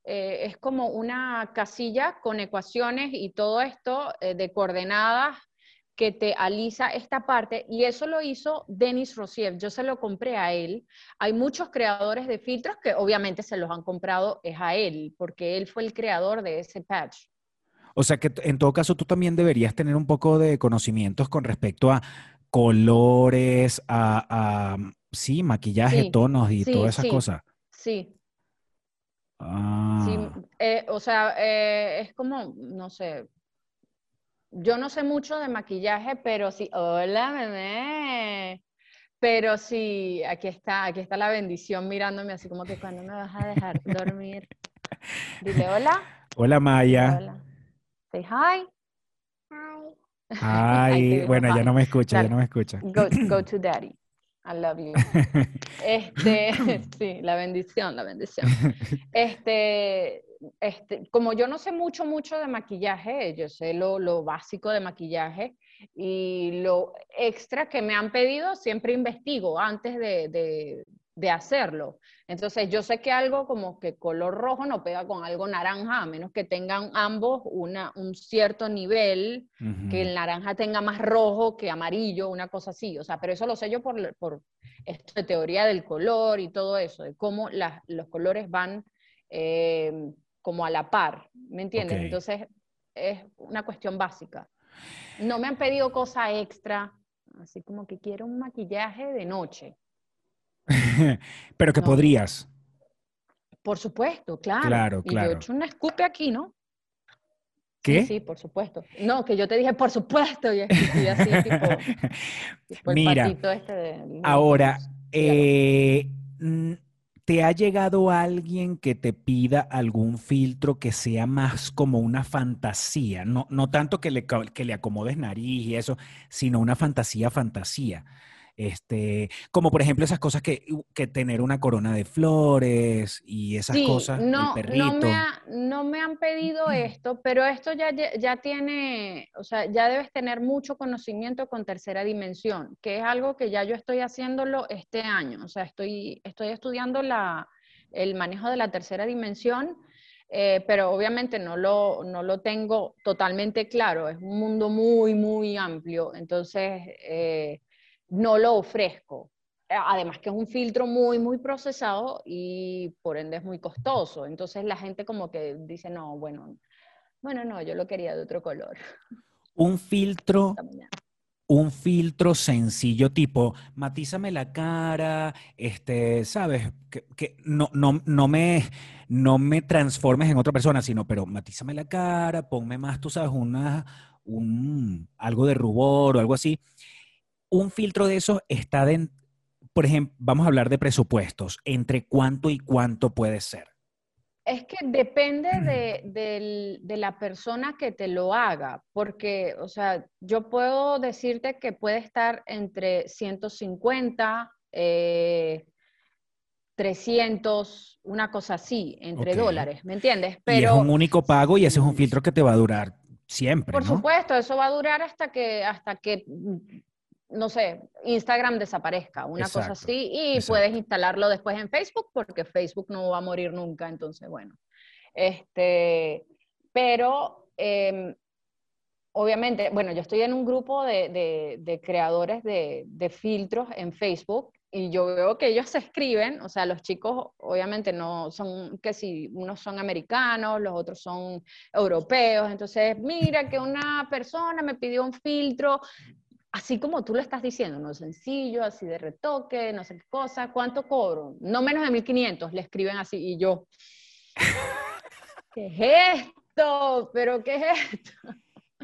eh, es como una casilla con ecuaciones y todo esto eh, de coordenadas que te alisa esta parte y eso lo hizo Denis Rosiev. Yo se lo compré a él. Hay muchos creadores de filtros que obviamente se los han comprado es a él, porque él fue el creador de ese patch. O sea que en todo caso tú también deberías tener un poco de conocimientos con respecto a colores, a, sí, maquillaje, tonos y todas esas cosas. Sí. Ah. Sí, eh, o sea, eh, es como, no sé, yo no sé mucho de maquillaje, pero sí, hola, bebé. Pero sí, aquí está, aquí está la bendición mirándome así como que cuando me vas a dejar dormir. Dile hola. Hola, Maya. Hola. Say hi. Hi. Ay, bueno, ya no me escucha, ya no me escucha. Go, go to daddy. I love you. Este, sí, la bendición, la bendición. Este, este, como yo no sé mucho, mucho de maquillaje, yo sé lo, lo, básico de maquillaje y lo extra que me han pedido, siempre investigo antes de, de, de, hacerlo. Entonces, yo sé que algo como que color rojo no pega con algo naranja, a menos que tengan ambos una, un cierto nivel, que el naranja tenga más rojo que amarillo, una cosa así. O sea, pero eso lo sé yo por, por esto de teoría del color y todo eso, de cómo las, los colores van... Eh, como a la par, ¿me entiendes? Entonces es una cuestión básica. No me han pedido cosa extra, así como que quiero un maquillaje de noche. Pero que podrías. Por supuesto, claro. Claro, claro. Y yo he hecho un escupe aquí, ¿no? ¿Qué? Sí, por supuesto. No, que yo te dije, por supuesto, y así, tipo, Mira, este ahora, eh, ¿Te ha llegado alguien que te pida algún filtro que sea más como una fantasía? No, no tanto que le, que le acomodes nariz y eso, sino una fantasía, fantasía. Este, como por ejemplo esas cosas que, que tener una corona de flores y esas cosas. No, No me, no me han pedido esto, pero esto ya, ya tiene, o sea, ya debes tener mucho conocimiento con tercera dimensión, que es algo que ya yo estoy haciéndolo este año. O sea, estoy, estoy estudiando la, el manejo de la tercera dimensión. Eh, pero obviamente no lo, no lo tengo totalmente claro, es un mundo muy, muy amplio, entonces eh, no lo ofrezco. Además que es un filtro muy, muy procesado y por ende es muy costoso. Entonces la gente como que dice, no, bueno, bueno, no, yo lo quería de otro color. Un filtro, un filtro sencillo tipo, matízame la cara, este, sabes, que, no, no, no, me, no me transformes en otra persona, sino, pero matízame la cara, ponme más, tú sabes, una, un, algo de rubor o algo así un filtro de eso está de, por ejemplo, vamos a hablar de presupuestos, entre cuánto y cuánto puede ser. Es que depende de, de, la persona que te lo haga, porque, o sea, yo puedo decirte que puede estar entre 150, 300, eh, una cosa así, entre dólares, ¿me entiendes? Pero, y es un único pago y ese es un filtro que te va a durar siempre. Por supuesto, eso va a durar hasta que, hasta que no sé, Instagram desaparezca, una cosa así, y puedes instalarlo después en Facebook porque Facebook no va a morir nunca, entonces, bueno. Este, pero, em, obviamente, bueno, yo estoy en un grupo de, creadores de, de, filtros en Facebook y yo veo que ellos se escriben, o sea, los chicos obviamente no son, que si unos son americanos, los otros son europeos, entonces mira que una persona me pidió un filtro así como tú lo estás diciendo, no sencillo, así de retoque, no sé qué cosa, ¿cuánto cobro? No menos de 1500, le escriben así y yo, ¿qué es esto? ¿Pero qué es esto?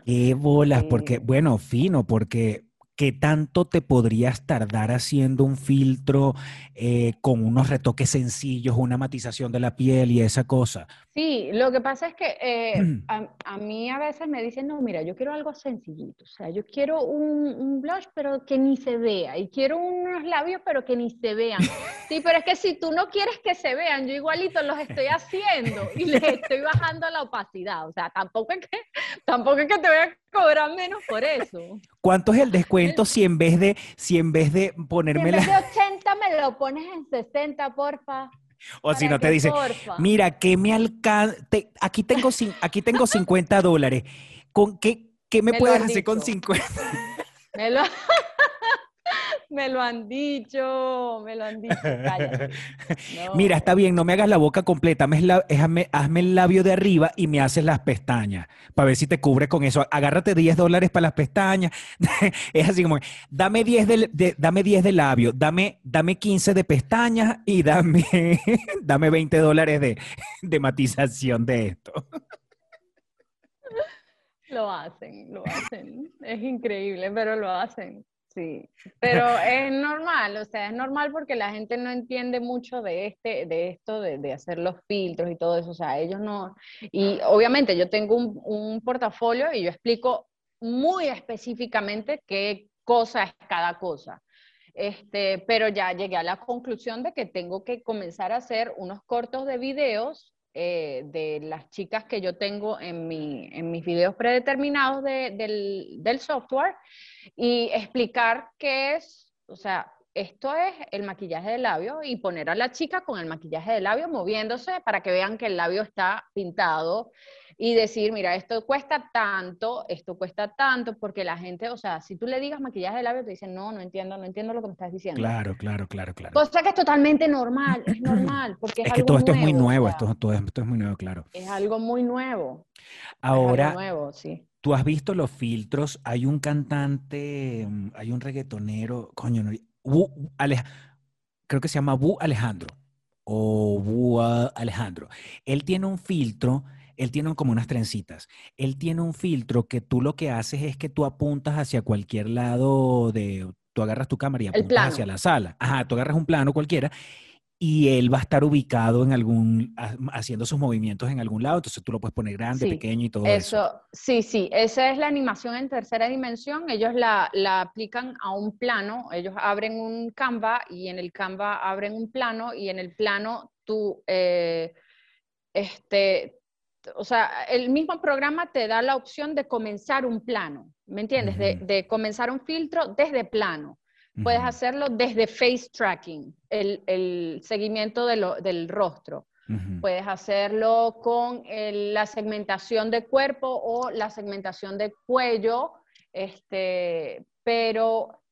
Qué bolas, porque, bueno, fino, porque ¿qué tanto te podrías tardar haciendo un filtro eh, con unos retoques sencillos, una matización de la piel y esa cosa? Sí, lo que pasa es que eh, a, mí a veces me dicen, no, mira, yo quiero algo sencillito, o sea, yo quiero un, un, blush pero que ni se vea, y quiero unos labios pero que ni se vean. Sí, pero es que si tú no quieres que se vean, yo igualito los estoy haciendo y les estoy bajando la opacidad, o sea, tampoco es que, tampoco es que te voy a cobrar menos por eso. ¿Cuánto es el descuento si en vez de, si en vez de ponerme si en vez de 80 me lo pones en 60, porfa? O si no te dice, mira, que me alcanza, aquí, tengo, aquí tengo 50 dólares. ¿Con qué, qué me, puedes hacer con 50? Me lo... Me lo han dicho, me lo han dicho. Mira, está bien, no me hagas la boca completa, hazme, hazme, el labio de arriba y me haces las pestañas, para ver si te cubre con eso. Agárrate 10 dólares para las pestañas. es así como, dame 10 de, dame 10 de labio, dame, dame 15 de pestañas y dame, dame 20 dólares de, de matización de esto. Lo hacen, lo hacen. Es increíble, pero lo hacen. Sí, pero es normal, o sea, es normal porque la gente no entiende mucho de, este, de esto, de, hacer los filtros y todo eso, o sea, ellos no, y obviamente yo tengo un, un portafolio y yo explico muy específicamente qué cosa es cada cosa. Este, pero ya llegué a la conclusión de que tengo que comenzar a hacer unos cortos de videos eh, de las chicas que yo tengo en, mi, en mis videos predeterminados del, del software y explicar qué es, o sea, esto es el maquillaje de labio y poner a la chica con el maquillaje de labio moviéndose para que vean que el labio está pintado y decir, mira, esto cuesta tanto, esto cuesta tanto, porque la gente, o sea, si tú le digas maquillaje de labio, te dicen, no, no entiendo, no entiendo lo que me estás diciendo. Claro, claro, claro, claro. Cosa que es totalmente normal, es normal, porque es, es que todo esto es muy nuevo, esto, todo esto es muy nuevo, claro. Es algo muy nuevo. Ahora, tú has visto los filtros, hay un cantante, mm, hay un reggaetonero, coño, no, creo que se llama Bu Alejandro o Bu Alejandro. Él tiene un filtro, él tiene como unas trencitas. Él tiene un filtro que tú lo que haces es que tú apuntas hacia cualquier lado de, tú agarras tu cámara y apuntas hacia la sala. Ajá, tú agarras un plano cualquiera y él va a estar ubicado en algún, haciendo sus movimientos en algún lado, entonces tú lo puedes poner grande, pequeño y todo eso, Sí, sí, esa es la animación en tercera dimensión, ellos la, la, aplican a un plano, ellos abren un Canva y en el Canva abren un plano y en el plano tú, eh, este, o sea, el mismo programa te da la opción de comenzar un plano, ¿me entiendes? de, de comenzar un filtro desde plano. Puedes hacerlo desde face tracking, el, seguimiento del rostro. Puedes hacerlo con la segmentación de cuerpo o la segmentación de cuello, este, pero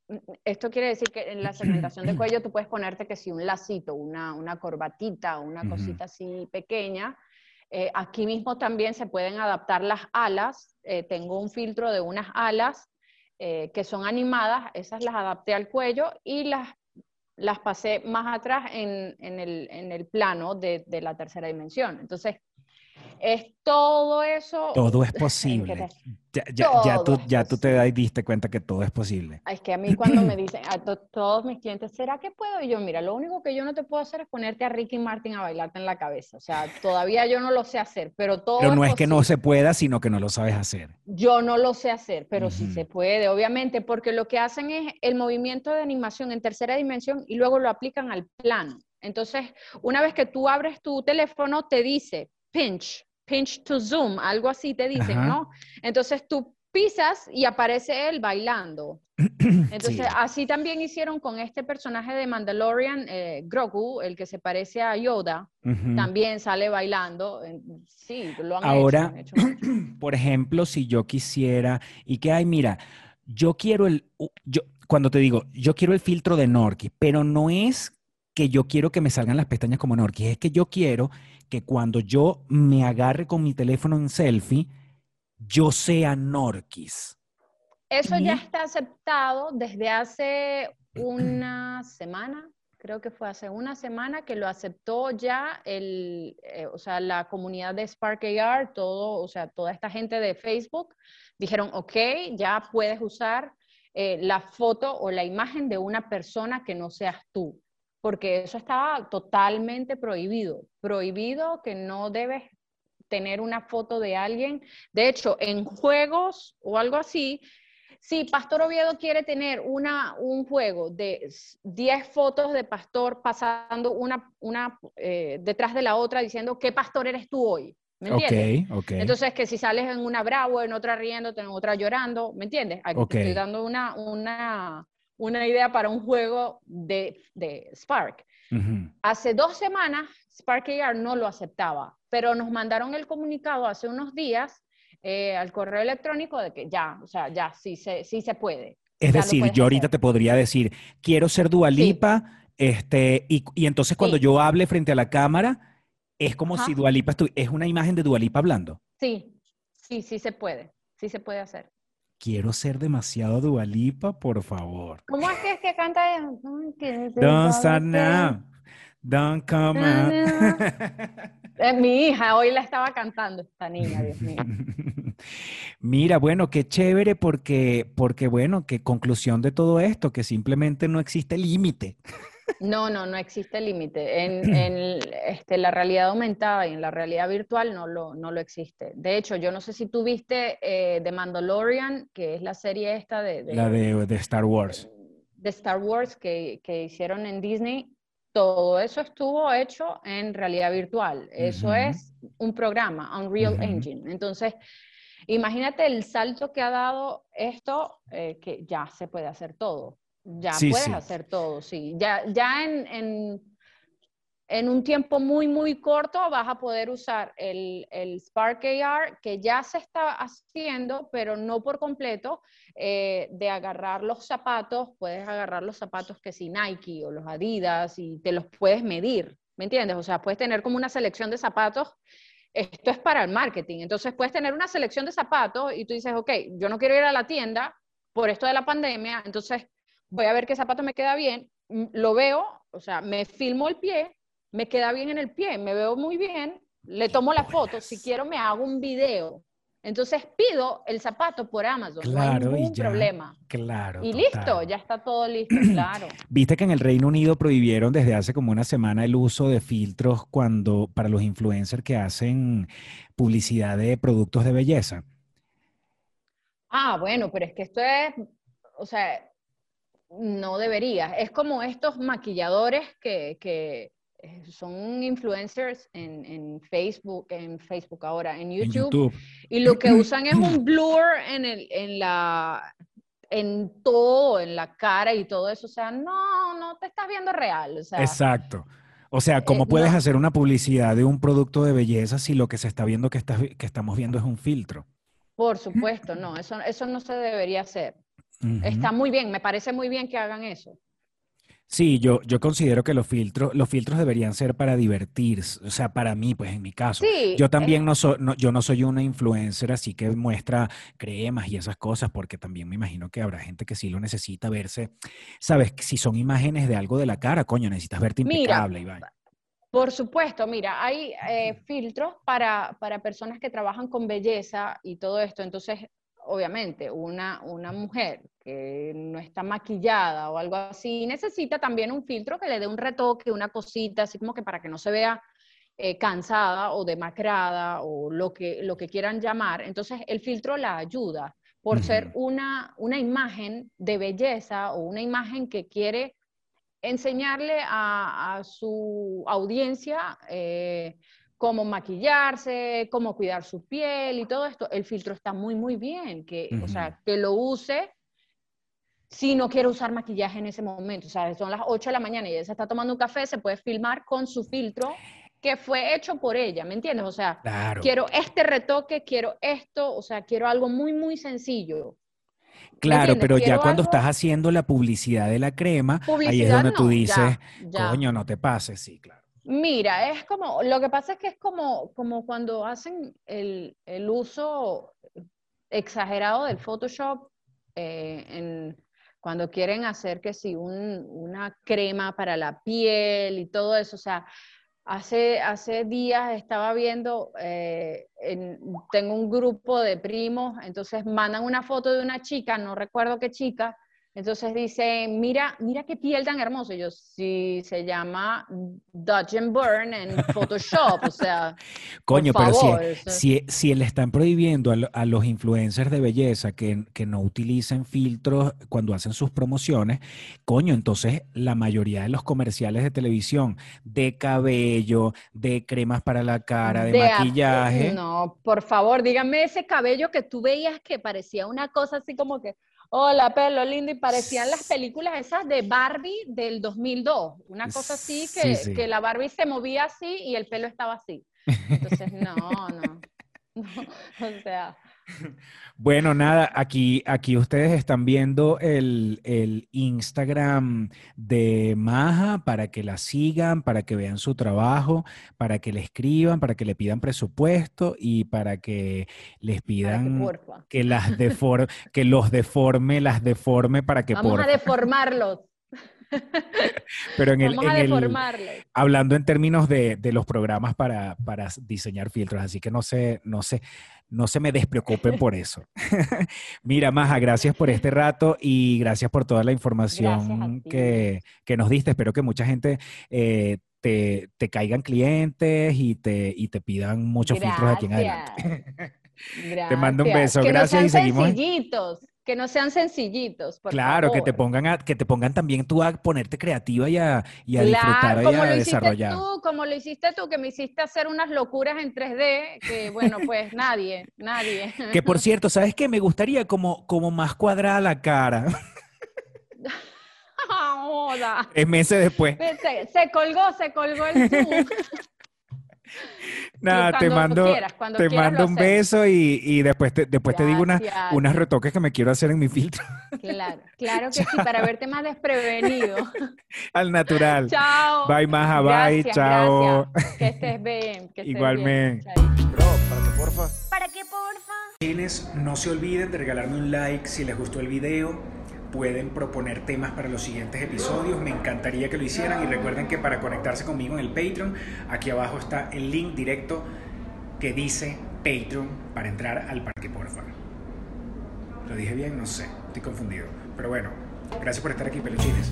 esto quiere decir que en la segmentación de cuello tú puedes ponerte que si un lacito, una, una corbatita, una cosita así pequeña. Eh, aquí mismo también se pueden adaptar las alas. Eh, tengo un filtro de unas alas eh, que son animadas, esas las adapté al cuello y las, las pasé más atrás en, en, el, en el, plano de, de, la tercera dimensión. Entonces, es todo eso. Todo es posible. Ya, tú, ya tú te diste cuenta que todo es posible. Es que a mí cuando me dicen, a todos mis clientes, ¿será que puedo? Y yo, mira, lo único que yo no te puedo hacer es ponerte a Ricky Martin a bailarte en la cabeza. O sea, todavía yo no lo sé hacer, pero todo... Pero no es, que no se pueda, sino que no lo sabes hacer. Yo no lo sé hacer, pero sí se puede, obviamente, porque lo que hacen es el movimiento de animación en tercera dimensión y luego lo aplican al plano. Entonces, una vez que tú abres tu teléfono, te dice pinch, pinch to zoom, algo así te dicen, ¿no? Entonces tú pisas y aparece él bailando. Entonces, así también hicieron con este personaje de Mandalorian, eh, Grogu, el que se parece a Yoda, también sale bailando. Sí, lo han Ahora, hecho, por ejemplo, si yo quisiera, y que hay, mira, yo quiero el, yo, cuando te digo, yo quiero el filtro de Norki, pero no es que yo quiero que me salgan las pestañas como Norki, es que yo quiero que cuando yo me agarre con mi teléfono en selfie, yo sea Norquis. Eso ya está aceptado desde hace una semana, creo que fue hace una semana que lo aceptó ya el, eh, o sea, la comunidad de Spark AR, todo, o sea, toda esta gente de Facebook, dijeron, ok, ya puedes usar eh, la foto o la imagen de una persona que no seas tú porque eso estaba totalmente prohibido. Prohibido que no debes tener una foto de alguien. De hecho, en juegos o algo así, si Pastor Oviedo quiere tener una, un juego de 10 fotos de pastor pasando una, una eh, detrás de la otra diciendo qué pastor eres tú hoy. ¿Me entiendes? Entonces, que si sales en una bravo, en otra riendo, en otra llorando, ¿me entiendes? Aquí estoy dando una, una, una idea para un juego de, de Spark. Hace dos semanas Spark AR no lo aceptaba, pero nos mandaron el comunicado hace unos días eh, al correo electrónico de que ya, o sea, ya sí se, sí se puede. Es decir, yo ahorita te podría decir, quiero ser Dualipa, este, y, y, entonces cuando yo hable frente a la cámara, es como si Dualipa es una imagen de Dualipa hablando. Sí, sí, sí se puede, sí se puede hacer quiero ser demasiado dualipa, por favor. ¿Cómo es que, es que canta? Don't start now. Don't come out. Es mi hija, hoy la estaba cantando esta niña, Dios mío. Mira, bueno, qué chévere porque, porque, bueno, qué conclusión de todo esto, que simplemente no existe límite. No, no, no existe límite. En, este, la realidad aumentada y en la realidad virtual no lo, no lo existe. De hecho, yo no sé si tú viste eh, The Mandalorian, que es la serie esta de... la de, Star Wars. De Star Wars que, que, hicieron en Disney. Todo eso estuvo hecho en realidad virtual. Eso es un programa, Unreal Engine. Entonces, imagínate el salto que ha dado esto, eh, que ya se puede hacer todo. Ya puedes hacer todo, sí. Ya, ya en, en, en, un tiempo muy, muy corto vas a poder usar el, el, Spark AR que ya se está haciendo, pero no por completo, eh, de agarrar los zapatos, puedes agarrar los zapatos que si Nike o los Adidas y te los puedes medir, ¿me entiendes? O sea, puedes tener como una selección de zapatos esto es para el marketing. Entonces puedes tener una selección de zapatos y tú dices, ok, yo no quiero ir a la tienda por esto de la pandemia, entonces voy a ver qué zapato me queda bien, lo veo, o sea, me filmo el pie, me queda bien en el pie, me veo muy bien, le tomo la foto, si quiero me hago un video. Entonces pido el zapato por Amazon, claro, no hay ningún problema. Claro. Y listo, ya está todo listo, claro. Viste que en el Reino Unido prohibieron desde hace como una semana el uso de filtros cuando para los influencers que hacen publicidad de productos de belleza. Ah, bueno, pero es que esto es, o sea, no debería. Es como estos maquilladores que, que eh, son influencers en, en, Facebook, en Facebook ahora, en YouTube, y lo que usan es un blur en, el, en la en todo, en la cara y todo eso. O sea, no, no te estás viendo real. Exacto. O sea, ¿cómo eh, puedes hacer una publicidad de un producto de belleza si lo que se está viendo que, está, que estamos viendo es un filtro? Por supuesto, no, eso, eso no se debería hacer. Está muy bien, me parece muy bien que hagan eso. Sí, yo, yo considero que los filtros, los filtros deberían ser para divertirse, o sea, para mí, pues en mi caso. yo también no, soy, yo no soy una influencer, así que muestra cremas y esas cosas, porque también me imagino que habrá gente que sí lo necesita verse, sabes, si son imágenes de algo de la cara, coño, necesitas verte impecable, Iván. Por supuesto, mira, hay eh, filtros para, para personas que trabajan con belleza y todo esto, entonces obviamente, una, una mujer que no está maquillada o algo así, necesita también un filtro que le dé un retoque, una cosita, así como que para que no se vea eh, cansada o demacrada o lo que, lo que quieran llamar. Entonces, el filtro la ayuda por ser una, una imagen de belleza o una imagen que quiere enseñarle a, su audiencia eh, cómo maquillarse, cómo cuidar su piel y todo esto. El filtro está muy, muy bien, que, o sea, que lo use si no quiere usar maquillaje en ese momento. O sea, son las 8 de la mañana y ella se está tomando un café, se puede filmar con su filtro que fue hecho por ella, ¿me entiendes? O sea, quiero este retoque, quiero esto, o sea, quiero algo muy, muy sencillo. Claro, pero ya cuando estás haciendo la publicidad de la crema, ahí es donde tú dices, coño, no te pases, sí, claro. Mira, es como, lo que pasa es que es como, como cuando hacen el, el uso exagerado del Photoshop, eh, en, cuando quieren hacer que sí, un, una crema para la piel y todo eso, o sea, Hace, hace días estaba viendo, eh, tengo un grupo de primos, entonces mandan una foto de una chica, no recuerdo qué chica, entonces dice, mira, mira qué piel tan hermosa. yo, sí, se llama Dodge and Burn en Photoshop, o sea. Coño, pero si, si, le están prohibiendo a, los influencers de belleza que, que, no utilicen filtros cuando hacen sus promociones, coño, entonces la mayoría de los comerciales de televisión de cabello, de cremas para la cara, de, maquillaje. No, por favor, díganme ese cabello que tú veías que parecía una cosa así como que Hola, pelo lindo. Y parecían las películas esas de Barbie del 2002. Una cosa así que, que la Barbie se movía así y el pelo estaba así. Entonces, no, no. no o sea. Bueno, nada, aquí, aquí ustedes están viendo el, Instagram de Maja para que la sigan, para que vean su trabajo, para que le escriban, para que le pidan presupuesto y para que les pidan que, las que los deforme, las deforme para que Vamos a deformarlos. Pero en el, hablando en términos de, los programas para, para, diseñar filtros, así que no sé, no sé, no se me despreocupen por eso. Mira, Maja, gracias por este rato y gracias por toda la información que, nos diste. Espero que mucha gente eh, te, caigan clientes y te, y te pidan muchos filtros aquí en adelante. Te mando un beso, gracias y seguimos que no sean sencillitos. claro, que te pongan a, que te pongan también tú a ponerte creativa y a, y a disfrutar y a desarrollar. Tú, como lo hiciste tú, que me hiciste hacer unas locuras en 3D, que bueno, pues nadie, nadie. Que por cierto, ¿sabes qué? Me gustaría como, como más cuadrada la cara. Joda. Es meses después. Se, se, colgó, se colgó el Zoom. Nada, te mando, te mando un beso y, después te, después te digo unas, unas retoques que me quiero hacer en mi filtro. Claro, claro que sí, para verte más desprevenido. Al natural. Chao. Bye, Maja, bye, chao. Que estés bien. Que Igualmente. Bro, para que porfa. Para que porfa. No se olviden de regalarme un like si les gustó el video pueden proponer temas para los siguientes episodios. Me encantaría que lo hicieran y recuerden que para conectarse conmigo en el Patreon, aquí abajo está el link directo que dice Patreon para entrar al Parque Porfa. ¿Lo dije bien? No sé, estoy confundido. Pero bueno, Gracias por estar aquí, peluchines.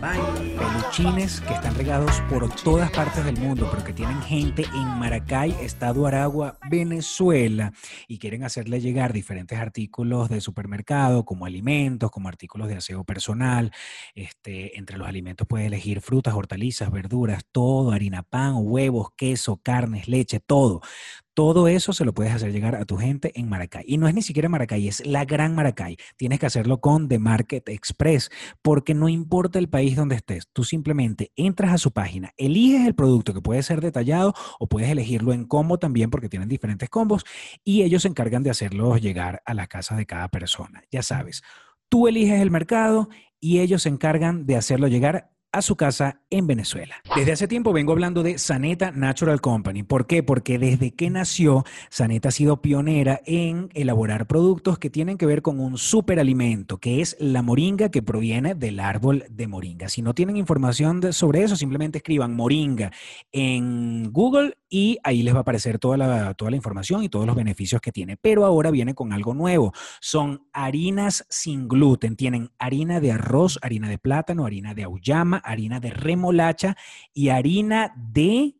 Bye. Peluchines que están regados por todas partes del mundo, pero que tienen gente en Maracay, Estado Aragua, Venezuela, y quieren hacerle llegar diferentes artículos de supermercado, como alimentos, como artículos de aseo personal. Este, entre los alimentos puede elegir frutas, hortalizas, verduras, todo, harina, pan, huevos, queso, carnes, leche, todo todo eso se lo puedes hacer llegar a tu gente en Maracay. Y no es ni siquiera Maracay, es la gran Maracay. Tienes que hacerlo con The Market Express, porque no importa el país donde estés, tú simplemente entras a su página, eliges el producto que puede ser detallado o puedes elegirlo en combo también, porque tienen diferentes combos, y ellos se encargan de hacerlo llegar a las casas de cada persona. Ya sabes, tú eliges el mercado y ellos se encargan de hacerlo llegar a su casa en Venezuela. Desde hace tiempo vengo hablando de Saneta Natural Company. ¿Por qué? Porque desde que nació, Saneta ha sido pionera en elaborar productos que tienen que ver con un superalimento, que es la moringa que proviene del árbol de moringa. Si no tienen información sobre eso, simplemente escriban moringa en Google y ahí les va a aparecer toda la, toda la información y todos los beneficios que tiene. Pero ahora viene con algo nuevo. Son harinas sin gluten. Tienen harina de arroz, harina de plátano, harina de auyama, harina de remolacha y harina de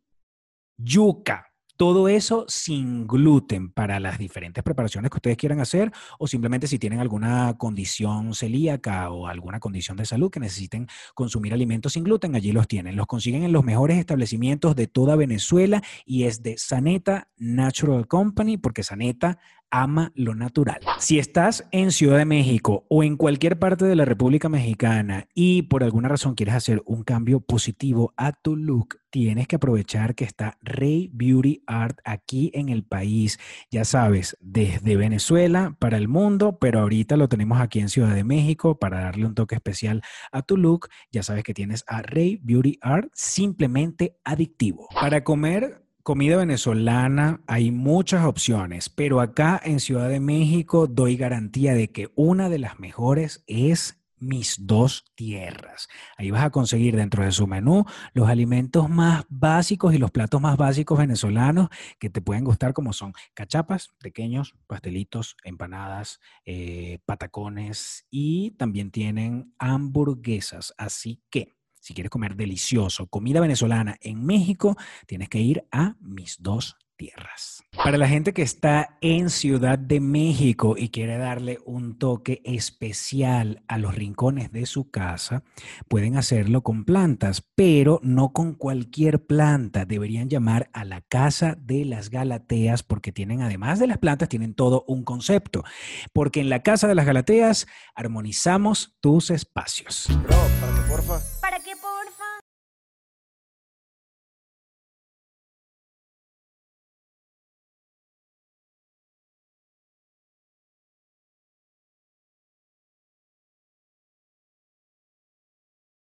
yuca. Todo eso sin gluten para las diferentes preparaciones que ustedes quieran hacer o simplemente si tienen alguna condición celíaca o alguna condición de salud que necesiten consumir alimentos sin gluten, allí los tienen. Los consiguen en los mejores establecimientos de toda Venezuela y es de Saneta Natural Company porque Saneta ama lo natural. Si estás en Ciudad de México o en cualquier parte de la República Mexicana y por alguna razón quieres hacer un cambio positivo a tu look, tienes que aprovechar que está Rey Beauty Art aquí en el país. Ya sabes, desde Venezuela para el mundo, pero ahorita lo tenemos aquí en Ciudad de México para darle un toque especial a tu look. Ya sabes que tienes a Rey Beauty Art simplemente adictivo. Para comer comida venezolana hay muchas opciones, pero acá en Ciudad de México doy garantía de que una de las mejores es mis dos tierras. Ahí vas a conseguir dentro de su menú los alimentos más básicos y los platos más básicos venezolanos que te pueden gustar, como son cachapas, pequeños, pastelitos, empanadas, eh, patacones y también tienen hamburguesas. Así que si quieres comer delicioso, comida venezolana en México, tienes que ir a mis dos tierras. Para la gente que está en Ciudad de México y quiere darle un toque especial a los rincones de su casa, pueden hacerlo con plantas, pero no con cualquier planta. Deberían llamar a la Casa de las Galateas porque tienen, además de las plantas, tienen todo un concepto. Porque en la Casa de las Galateas armonizamos tus espacios. Bro, para que porfa